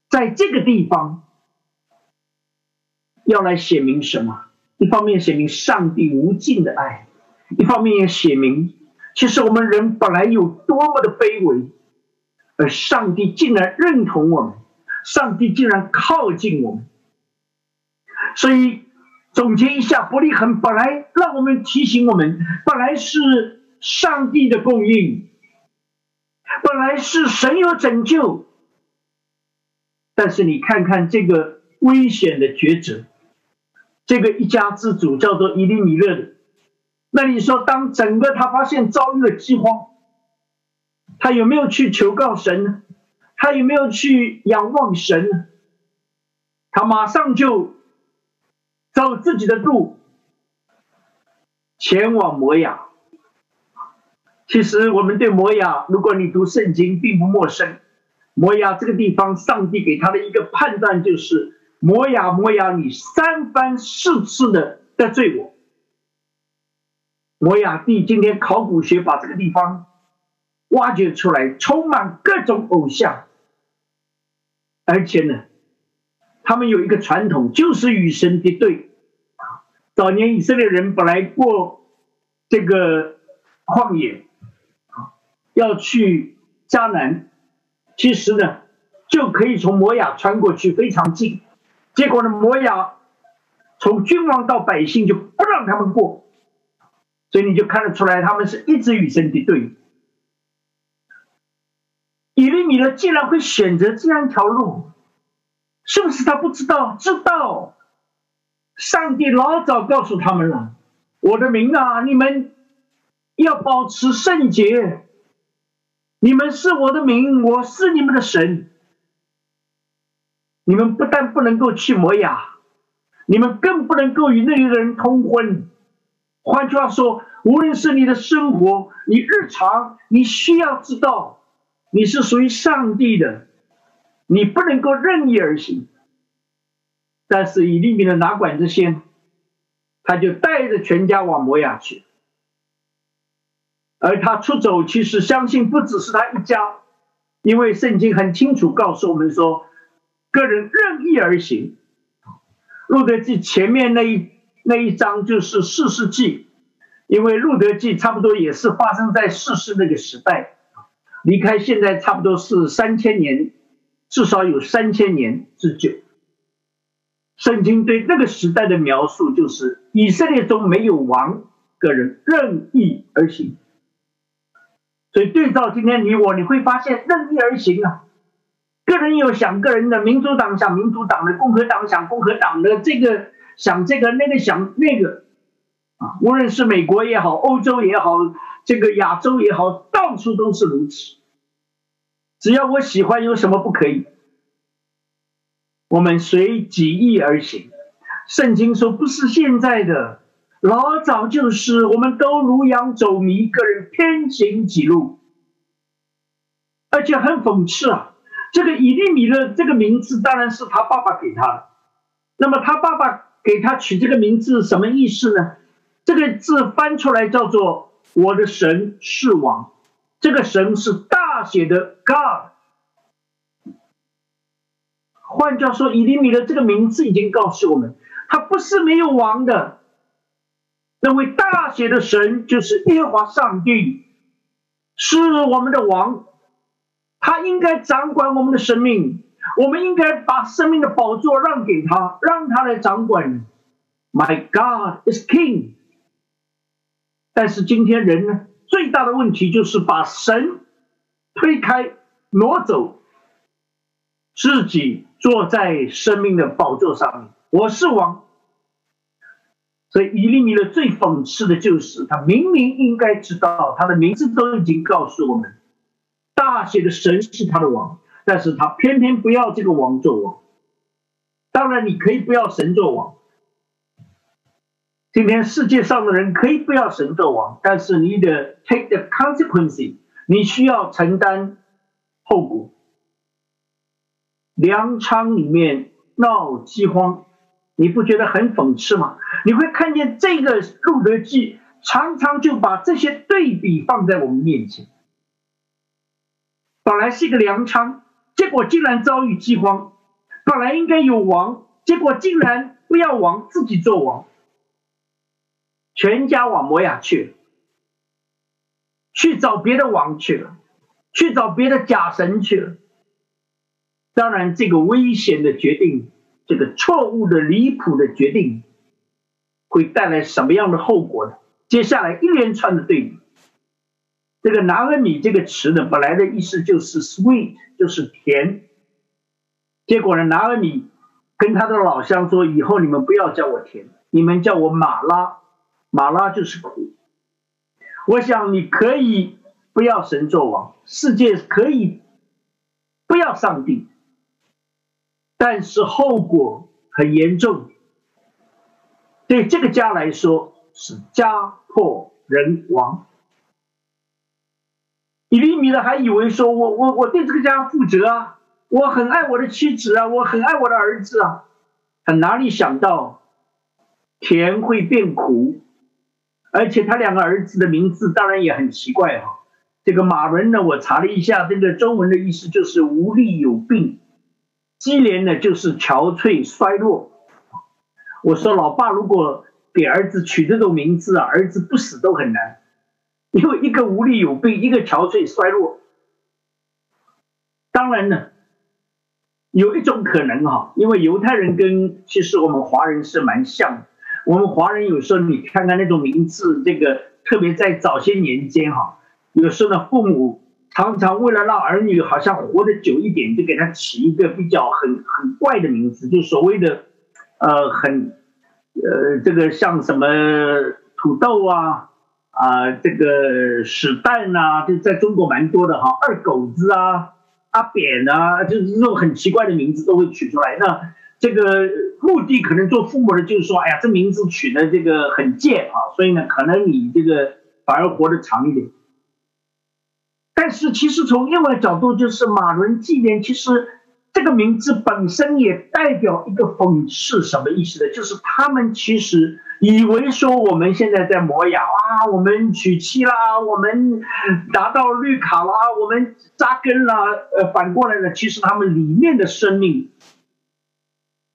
在这个地方，要来写明什么？一方面写明上帝无尽的爱。一方面也写明，其实我们人本来有多么的卑微，而上帝竟然认同我们，上帝竟然靠近我们。所以总结一下，伯利恒本来让我们提醒我们，本来是上帝的供应，本来是神有拯救，但是你看看这个危险的抉择，这个一家之主叫做伊利米勒的。那你说，当整个他发现遭遇了饥荒，他有没有去求告神呢？他有没有去仰望神呢？他马上就走自己的路，前往摩亚。其实我们对摩亚，如果你读圣经，并不陌生。摩亚这个地方，上帝给他的一个判断就是：摩亚，摩亚，你三番四次的得罪我。摩亚地今天考古学把这个地方挖掘出来，充满各种偶像，而且呢，他们有一个传统，就是与神敌对。早年以色列人本来过这个旷野，要去迦南，其实呢就可以从摩亚穿过去，非常近。结果呢，摩亚从君王到百姓就不让他们过。所以你就看得出来，他们是一直与神敌对。以利米勒竟然会选择这样一条路，是不是他不知道？知道，上帝老早告诉他们了：“我的名啊，你们要保持圣洁，你们是我的名，我是你们的神。你们不但不能够去摩亚，你们更不能够与那里的人通婚。”换句话说，无论是你的生活，你日常，你需要知道，你是属于上帝的，你不能够任意而行。但是以利米的哪管这些，他就带着全家往摩亚去，而他出走，其实相信不只是他一家，因为圣经很清楚告诉我们说，个人任意而行。路德记前面那一。那一章就是四世纪，因为路德记差不多也是发生在四世那个时代，离开现在差不多是三千年，至少有三千年之久。圣经对那个时代的描述就是以色列中没有王，个人任意而行。所以对照今天你我，你会发现任意而行啊，个人有想个人的，民主党想民主党的，共和党想共和党的，这个。想这个那个想那个，啊，无论是美国也好，欧洲也好，这个亚洲也好，到处都是如此。只要我喜欢，有什么不可以？我们随己意而行。圣经说不是现在的，老早就是，我们都如羊走迷，个人偏行己路。而且很讽刺啊，这个以利米勒这个名字当然是他爸爸给他的，那么他爸爸。给他取这个名字什么意思呢？这个字翻出来叫做“我的神是王”，这个神是大写的 God。换句话说，以利米的这个名字已经告诉我们，他不是没有王的。那位大写的神就是耶和华上帝，是我们的王，他应该掌管我们的生命，我们应该把生命的宝座让给他，让他来掌管。My God is King。但是今天人呢，最大的问题就是把神推开、挪走，自己坐在生命的宝座上面。我是王。所以以利米勒最讽刺的就是，他明明应该知道，他的名字都已经告诉我们，大写的神是他的王，但是他偏偏不要这个王做王。当然，你可以不要神做王。今天世界上的人可以不要神做王，但是你得 take the consequence，你需要承担后果。粮仓里面闹饥荒，你不觉得很讽刺吗？你会看见这个路德记常常就把这些对比放在我们面前。本来是一个粮仓，结果竟然遭遇饥荒；本来应该有王，结果竟然不要王，自己做王。全家往摩亚去了，去找别的王去了，去找别的假神去了。当然，这个危险的决定，这个错误的、离谱的决定，会带来什么样的后果呢？接下来一连串的对比，这个拿俄米这个词呢，本来的意思就是 sweet，就是甜。结果呢，拿俄米跟他的老乡说：“以后你们不要叫我甜，你们叫我马拉。”马拉就是苦，我想你可以不要神作王，世界可以不要上帝，但是后果很严重，对这个家来说是家破人亡。以利米的还以为说我我我对这个家负责啊，我很爱我的妻子啊，我很爱我的儿子啊，他哪里想到甜会变苦。而且他两个儿子的名字当然也很奇怪哈。这个马伦呢，我查了一下，这个中文的意思就是无力有病；基连呢就是憔悴衰弱。我说老爸如果给儿子取这种名字啊，儿子不死都很难，因为一个无力有病，一个憔悴衰弱。当然呢，有一种可能哈，因为犹太人跟其实我们华人是蛮像的。我们华人有时候，你看看那种名字，这个特别在早些年间哈，有时候呢，父母常常为了让儿女好像活得久一点，就给他起一个比较很很怪的名字，就所谓的，呃，很，呃，这个像什么土豆啊，啊，这个屎蛋呐，就在中国蛮多的哈，二狗子啊，阿扁啊，就是这种很奇怪的名字都会取出来那。这个目的可能做父母的，就是说，哎呀，这名字取的这个很贱啊，所以呢，可能你这个反而活得长一点。但是其实从另外角度，就是马伦纪念，其实这个名字本身也代表一个讽刺，什么意思呢？就是他们其实以为说我们现在在摩雅啊，我们娶妻啦，我们拿到绿卡啦，我们扎根啦，呃，反过来呢，其实他们里面的生命。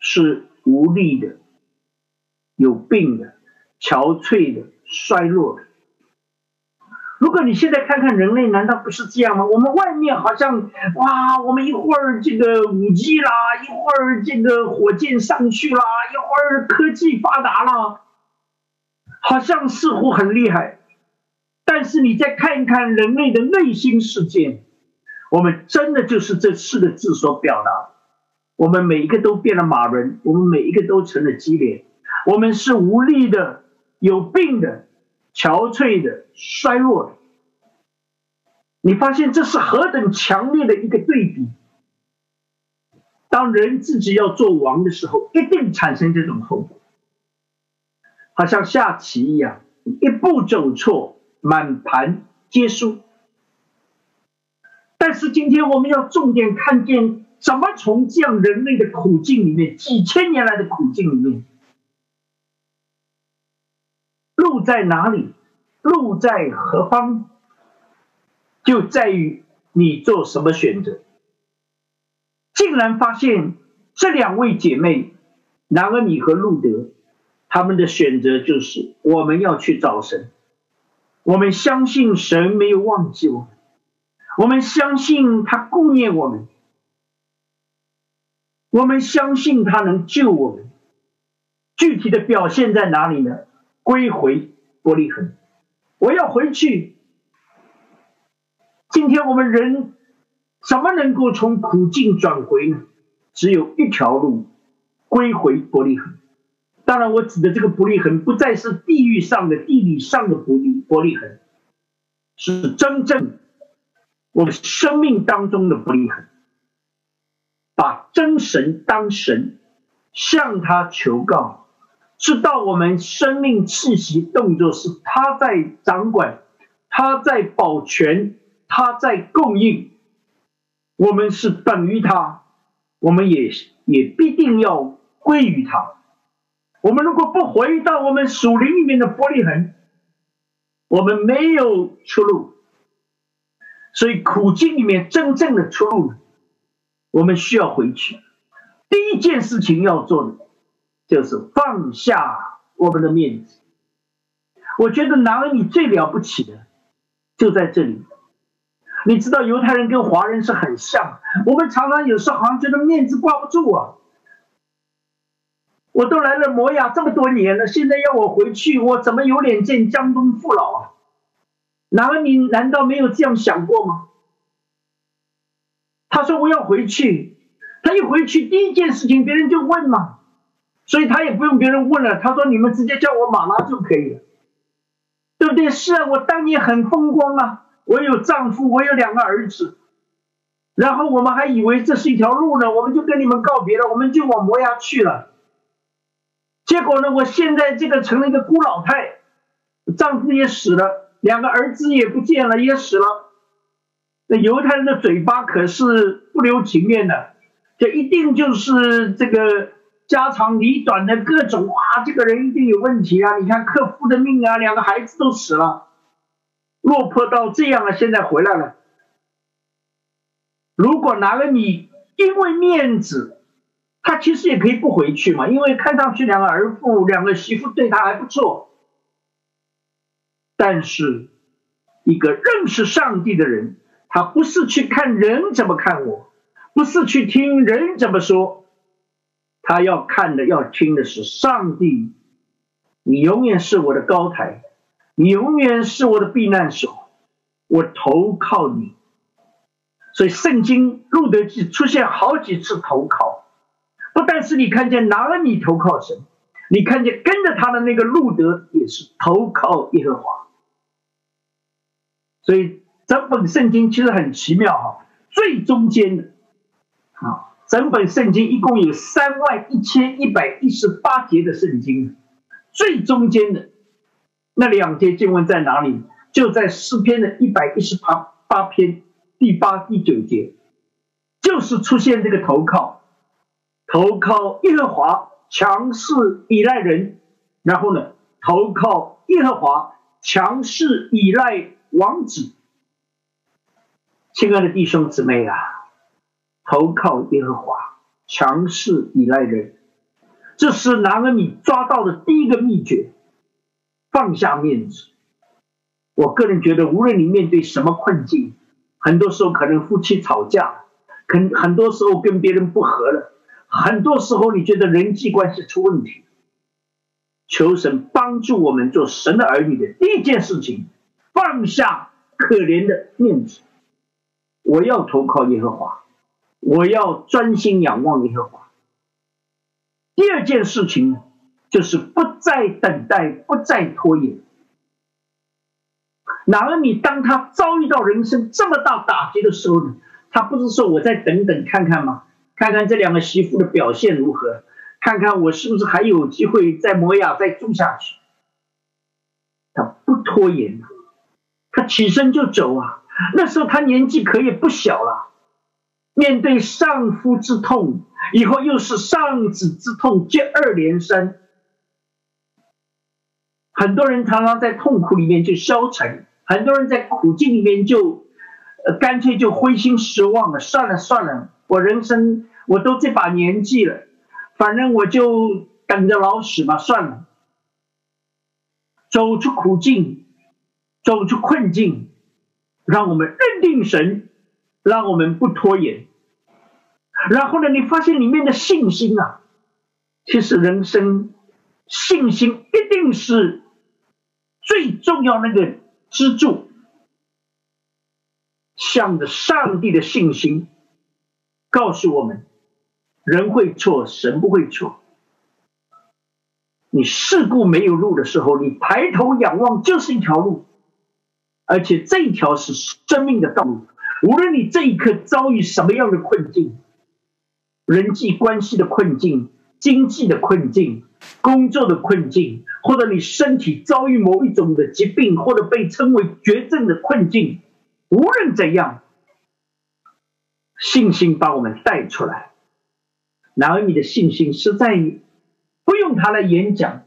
是无力的、有病的、憔悴的、衰弱的。如果你现在看看人类，难道不是这样吗？我们外面好像哇，我们一会儿这个五 G 啦，一会儿这个火箭上去啦，一会儿科技发达了，好像似乎很厉害。但是你再看一看人类的内心世界，我们真的就是这四个字所表达。我们每一个都变了马人，我们每一个都成了鸡脸，我们是无力的、有病的、憔悴的、衰弱的。你发现这是何等强烈的一个对比？当人自己要做王的时候，一定产生这种后果，好像下棋一样，一步走错，满盘皆输。但是今天我们要重点看见。怎么从这样人类的苦境里面，几千年来的苦境里面，路在哪里？路在何方？就在于你做什么选择？竟然发现这两位姐妹拿俄米和路德，他们的选择就是我们要去找神，我们相信神没有忘记我们，我们相信他顾念我们，我们相信他能救我们。具体的表现在哪里呢？归回伯利恒，我要回去。今天我们人怎么能够从苦境转回呢？只有一条路，归回伯利恒。当然，我指的这个伯利恒不再是地域上的、地理上的伯利伯利恒，是真正我们生命当中的伯利恒。把真神当神，向他求告，知道我们生命气息动作是他在掌管，他在保全。他在供应，我们是等于他，我们也也必定要归于他。我们如果不回到我们属灵里面的玻璃痕，我们没有出路。所以苦境里面真正的出路，我们需要回去。第一件事情要做的，就是放下我们的面子。我觉得男儿你最了不起的，就在这里。你知道犹太人跟华人是很像，我们常常有时候好像觉得面子挂不住啊。我都来了摩亚这么多年了，现在要我回去，我怎么有脸见江东父老啊？然而你难道没有这样想过吗？他说我要回去，他一回去第一件事情别人就问嘛，所以他也不用别人问了，他说你们直接叫我马拉就可以了，对不对？是啊，我当年很风光啊。我有丈夫，我有两个儿子，然后我们还以为这是一条路呢，我们就跟你们告别了，我们就往摩崖去了。结果呢，我现在这个成了一个孤老太，丈夫也死了，两个儿子也不见了，也死了。那犹太人的嘴巴可是不留情面的，这一定就是这个家长里短的各种啊，这个人一定有问题啊！你看克夫的命啊，两个孩子都死了。落魄到这样了，现在回来了。如果拿了你，因为面子，他其实也可以不回去嘛，因为看上去两个儿妇、两个媳妇对他还不错。但是，一个认识上帝的人，他不是去看人怎么看我，不是去听人怎么说，他要看的、要听的是上帝。你永远是我的高台。你永远是我的避难所，我投靠你。所以圣经路德记出现好几次投靠，但是你看见拿了你投靠神，你看见跟着他的那个路德也是投靠耶和华。所以整本圣经其实很奇妙哈，最中间的啊，整本圣经一共有三万一千一百一十八节的圣经，最中间的。那两节经文在哪里？就在诗篇的一百一十八八篇第八、第九节，就是出现这个投靠，投靠耶和华，强势依赖人，然后呢，投靠耶和华，强势依赖王子。亲爱的弟兄姊妹啊，投靠耶和华，强势依赖人，这是拿了你抓到的第一个秘诀。放下面子，我个人觉得，无论你面对什么困境，很多时候可能夫妻吵架，很很多时候跟别人不和了，很多时候你觉得人际关系出问题，求神帮助我们做神的儿女的第一件事情，放下可怜的面子，我要投靠耶和华，我要专心仰望耶和华。第二件事情呢？就是不再等待，不再拖延。然而，你当他遭遇到人生这么大打击的时候呢？他不是说我再等等看看吗？看看这两个媳妇的表现如何，看看我是不是还有机会在摩亚再住下去。他不拖延他起身就走啊。那时候他年纪可也不小了，面对丧夫之痛，以后又是丧子之痛，接二连三。很多人常常在痛苦里面就消沉，很多人在苦境里面就，呃，干脆就灰心失望了。算了算了，我人生我都这把年纪了，反正我就等着老死吧。算了，走出苦境，走出困境，让我们认定神，让我们不拖延。然后呢，你发现里面的信心啊，其实人生信心一定是最重要那个支柱。向着上帝的信心，告诉我们：人会错，神不会错。你事故没有路的时候，你抬头仰望就是一条路，而且这一条是生命的道路。无论你这一刻遭遇什么样的困境，人际关系的困境、经济的困境、工作的困境，或者你身体遭遇某一种的疾病，或者被称为绝症的困境。无论怎样，信心把我们带出来。然而，你的信心是在于不用他来演讲，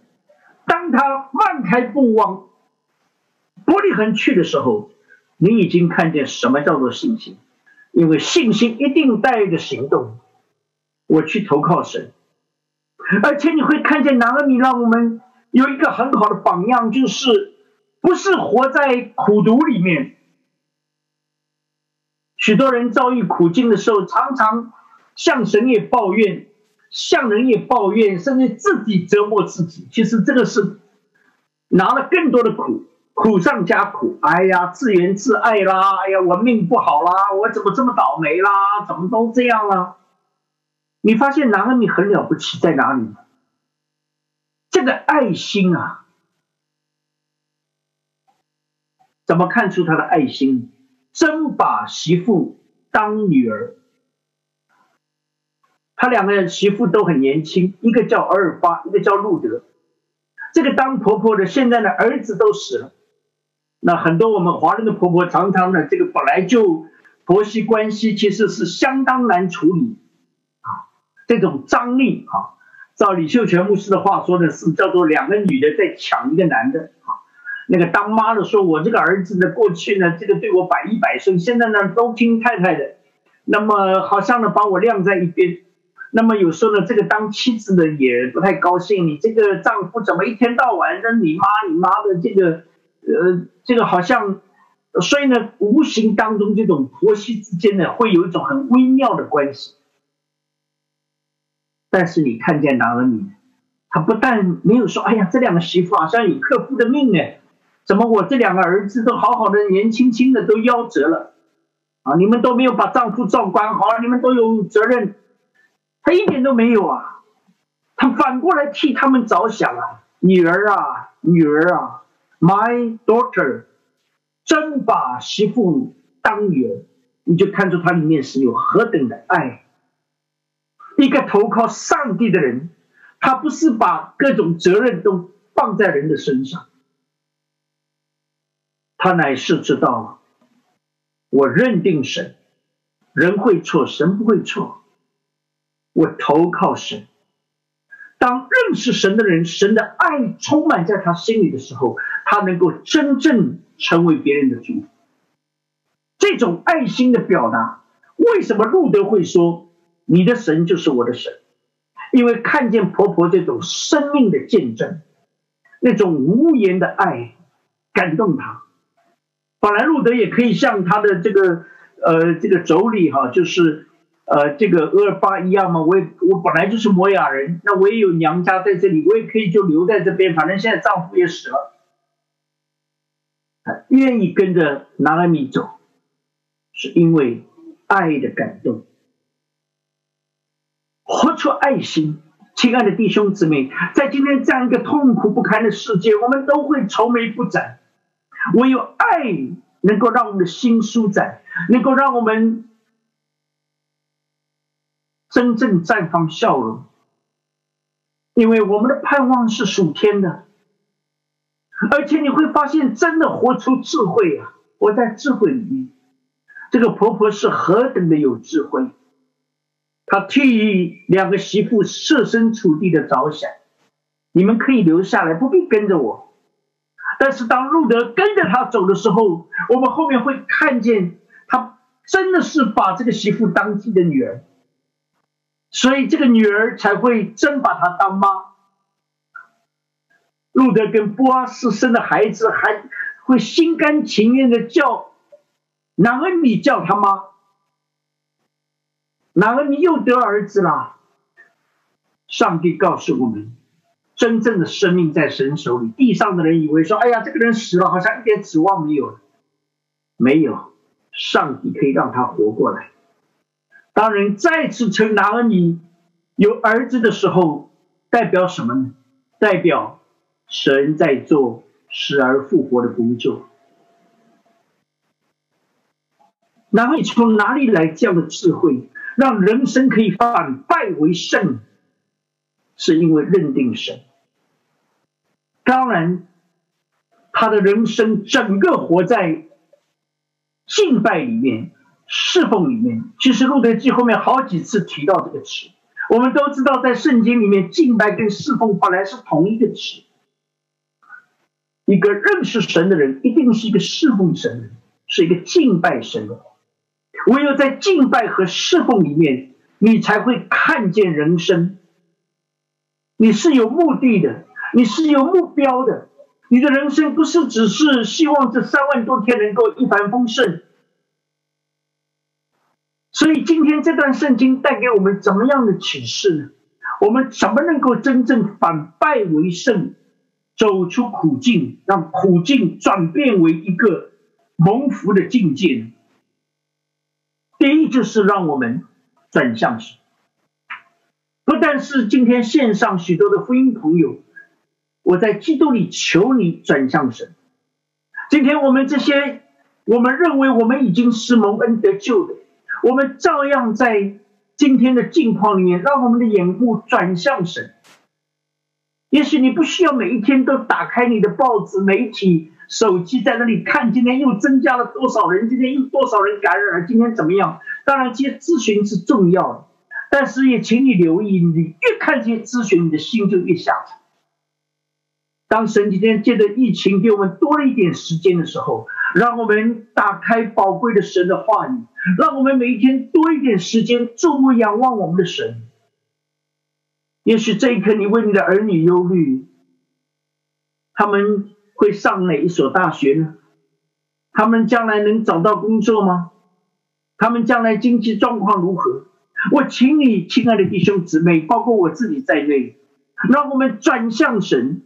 当他迈开步往玻璃恒去的时候，你已经看见什么叫做信心。因为信心一定带着行动。我去投靠神，而且你会看见拿俄米让我们有一个很好的榜样，就是不是活在苦读里面。许多人遭遇苦境的时候，常常向神也抱怨，向人也抱怨，甚至自己折磨自己。其实这个是拿了更多的苦，苦上加苦。哎呀，自怨自艾啦！哎呀，我命不好啦！我怎么这么倒霉啦？怎么都这样了？你发现拿了你很了不起在哪里？这个爱心啊，怎么看出他的爱心？真把媳妇当女儿，他两个人媳妇都很年轻，一个叫阿尔巴，一个叫路德。这个当婆婆的现在的儿子都死了。那很多我们华人的婆婆常常呢，这个本来就婆媳关系其实是相当难处理啊，这种张力啊，照李秀全牧师的话说呢，是叫做两个女的在抢一个男的啊。那个当妈的说：“我这个儿子呢，过去呢，这个对我百依百顺，现在呢都听太太的，那么好像呢把我晾在一边。那么有时候呢，这个当妻子的也不太高兴，你这个丈夫怎么一天到晚的你妈你妈的这个，呃，这个好像，所以呢，无形当中这种婆媳之间呢，会有一种很微妙的关系。但是你看见哪了你，他不但没有说，哎呀，这两个媳妇好像有克夫的命哎。”怎么我这两个儿子都好好的，年轻轻的都夭折了，啊！你们都没有把丈夫照管好，你们都有责任，他一点都没有啊！他反过来替他们着想啊！女儿啊，女儿啊，My daughter，真把媳妇当女儿，你就看出他里面是有何等的爱。一个投靠上帝的人，他不是把各种责任都放在人的身上。他乃是知道，我认定神，人会错，神不会错。我投靠神。当认识神的人，神的爱充满在他心里的时候，他能够真正成为别人的祝福。这种爱心的表达，为什么路德会说你的神就是我的神？因为看见婆婆这种生命的见证，那种无言的爱，感动他。本来路德也可以向他的这个呃这个妯娌哈，就是呃这个厄尔巴一样嘛。我也我本来就是摩亚人，那我也有娘家在这里，我也可以就留在这边。反正现在丈夫也死了，愿意跟着拿拉米走，是因为爱的感动，活出爱心。亲爱的弟兄姊妹，在今天这样一个痛苦不堪的世界，我们都会愁眉不展。唯有爱能够让我们的心舒展，能够让我们真正绽放笑容。因为我们的盼望是属天的，而且你会发现，真的活出智慧啊！活在智慧里面，这个婆婆是何等的有智慧，她替两个媳妇设身处地的着想。你们可以留下来，不必跟着我。但是当路德跟着他走的时候，我们后面会看见他真的是把这个媳妇当自己的女儿，所以这个女儿才会真把她当妈。路德跟波阿斯生的孩子还会心甘情愿的叫哪个你叫他妈，哪个你又得儿子了。上帝告诉我们。真正的生命在神手里。地上的人以为说：“哎呀，这个人死了，好像一点指望没有了。”没有，上帝可以让他活过来。当人再次称拿恩尼有儿子的时候，代表什么呢？代表神在做死而复活的工作。拿恩从哪里来这样的智慧，让人生可以反败为胜？是因为认定神，当然，他的人生整个活在敬拜里面、侍奉里面。其实《路德记》后面好几次提到这个词，我们都知道，在圣经里面，敬拜跟侍奉本来是同一个词。一个认识神的人，一定是一个侍奉神的人，是一个敬拜神的。唯有在敬拜和侍奉里面，你才会看见人生。你是有目的的，你是有目标的，你的人生不是只是希望这三万多天能够一帆风顺。所以今天这段圣经带给我们怎么样的启示呢？我们怎么能够真正反败为胜，走出苦境，让苦境转变为一个蒙福的境界呢？第一就是让我们转向神。不但是今天线上许多的福音朋友，我在基督里求你转向神。今天我们这些我们认为我们已经是蒙恩得救的，我们照样在今天的境况里面，让我们的眼目转向神。也许你不需要每一天都打开你的报纸、媒体、手机在那里看，今天又增加了多少人，今天又多少人感染了，今天怎么样？当然，这些咨询是重要的。但是也请你留意，你越看这些咨询，你的心就越下沉。当神今天借着疫情给我们多了一点时间的时候，让我们打开宝贵的神的话语，让我们每一天多一点时间注目仰望我们的神。也许这一刻你为你的儿女忧虑，他们会上哪一所大学呢？他们将来能找到工作吗？他们将来经济状况如何？我请你，亲爱的弟兄姊妹，包括我自己在内，让我们转向神。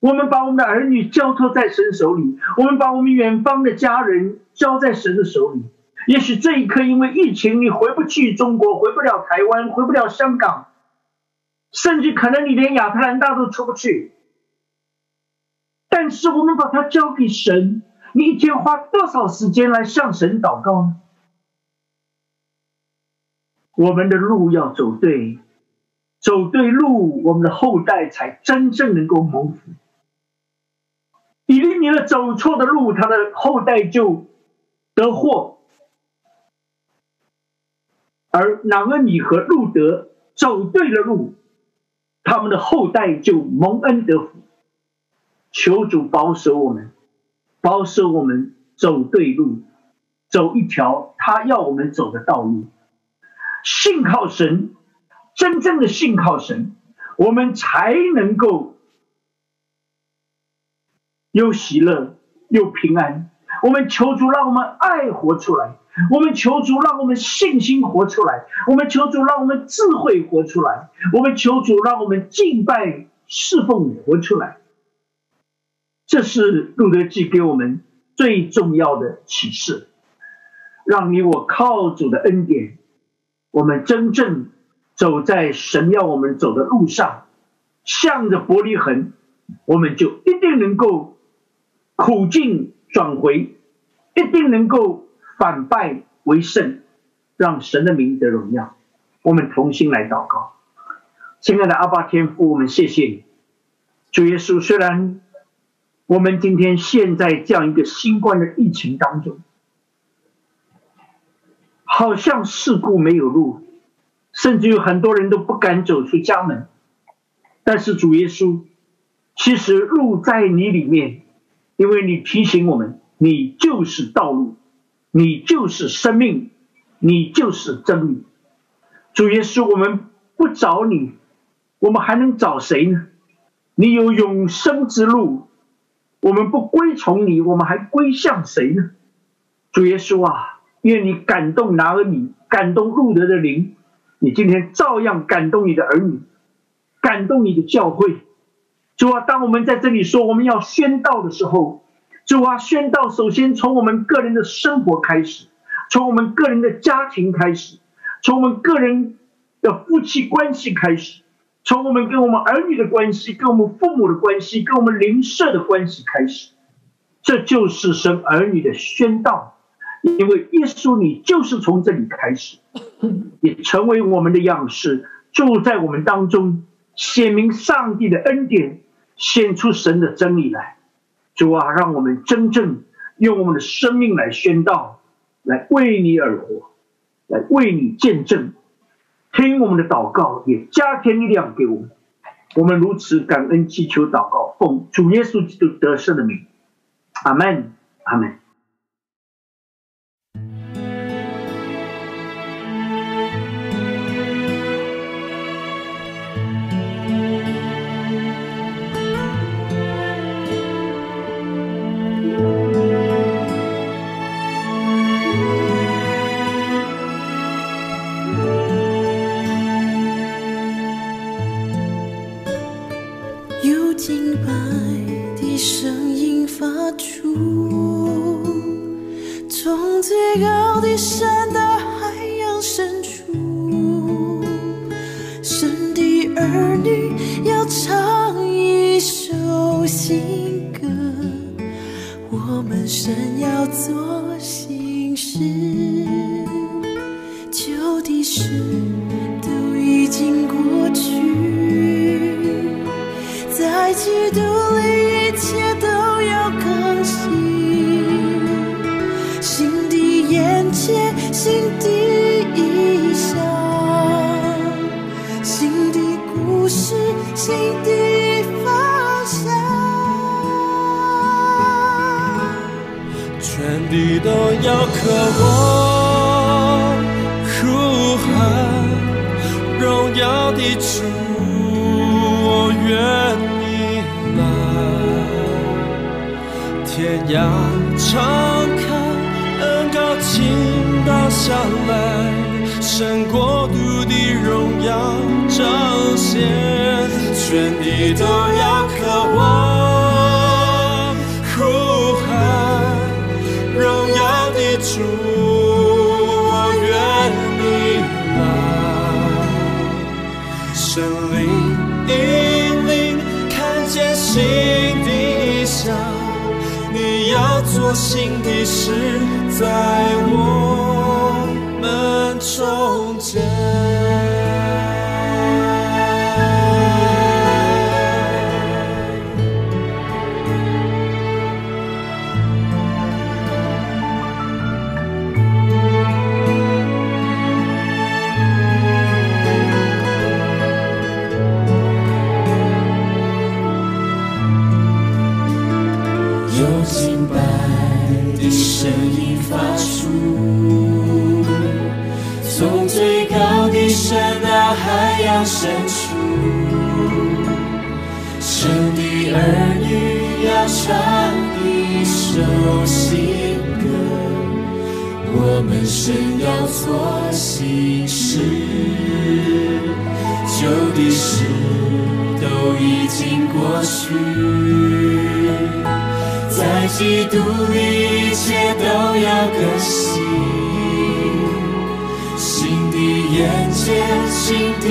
我们把我们的儿女交托在神手里，我们把我们远方的家人交在神的手里。也许这一刻因为疫情，你回不去中国，回不了台湾，回不了香港，甚至可能你连亚特兰大都出不去。但是我们把它交给神，你一天花多少时间来向神祷告呢？我们的路要走对，走对路，我们的后代才真正能够蒙福。以利米勒走错的路，他的后代就得祸；而拿恩米和路德走对了路，他们的后代就蒙恩得福。求主保守我们，保守我们走对路，走一条他要我们走的道路。信靠神，真正的信靠神，我们才能够又喜乐，又平安。我们求主让我们爱活出来，我们求主让我们信心活出来，我们求主让我们智慧活出来，我们求主让我们敬拜侍奉活出来。这是路德记给我们最重要的启示，让你我靠主的恩典。我们真正走在神要我们走的路上，向着伯利恒，我们就一定能够苦尽转回，一定能够反败为胜，让神的名得荣耀。我们同心来祷告，亲爱的阿爸天父，我们谢谢你，主耶稣。虽然我们今天陷在这样一个新冠的疫情当中。好像事故没有路，甚至有很多人都不敢走出家门。但是主耶稣，其实路在你里面，因为你提醒我们，你就是道路。你就是生命，你就是真理。主耶稣，我们不找你，我们还能找谁呢？你有永生之路，我们不归从你，我们还归向谁呢？主耶稣啊，愿你感动拿尔米，感动路德的灵，你今天照样感动你的儿女，感动你的教会。主啊，当我们在这里说我们要宣道的时候，主啊，宣道首先从我们个人的生活开始，从我们个人的家庭开始，从我们个人的夫妻关系开始，从我们跟我们儿女的关系、跟我们父母的关系、跟我们邻舍的关系开始，这就是生儿女的宣道。因为耶稣，你就是从这里开始，也成为我们的样式，住在我们当中，显明上帝的恩典，显出神的真理来。主啊，让我们真正用我们的生命来宣道，来为你而活，来为你见证。听我们的祷告，也加添力量给我们。我们如此感恩祈求祷告，奉主耶稣基督得胜的名，阿门，阿门。是旧的事。可我如何荣耀的主，我愿意来，天涯敞开，恩高倾倒下来，神国度的荣耀彰显，全地都要渴望。主，我愿你来，神灵引领，看见心底想，你要做新的事，在我。一首新歌，我们神要做新事，旧的事都已经过去，在基督里一切都要更新。新的眼界，新的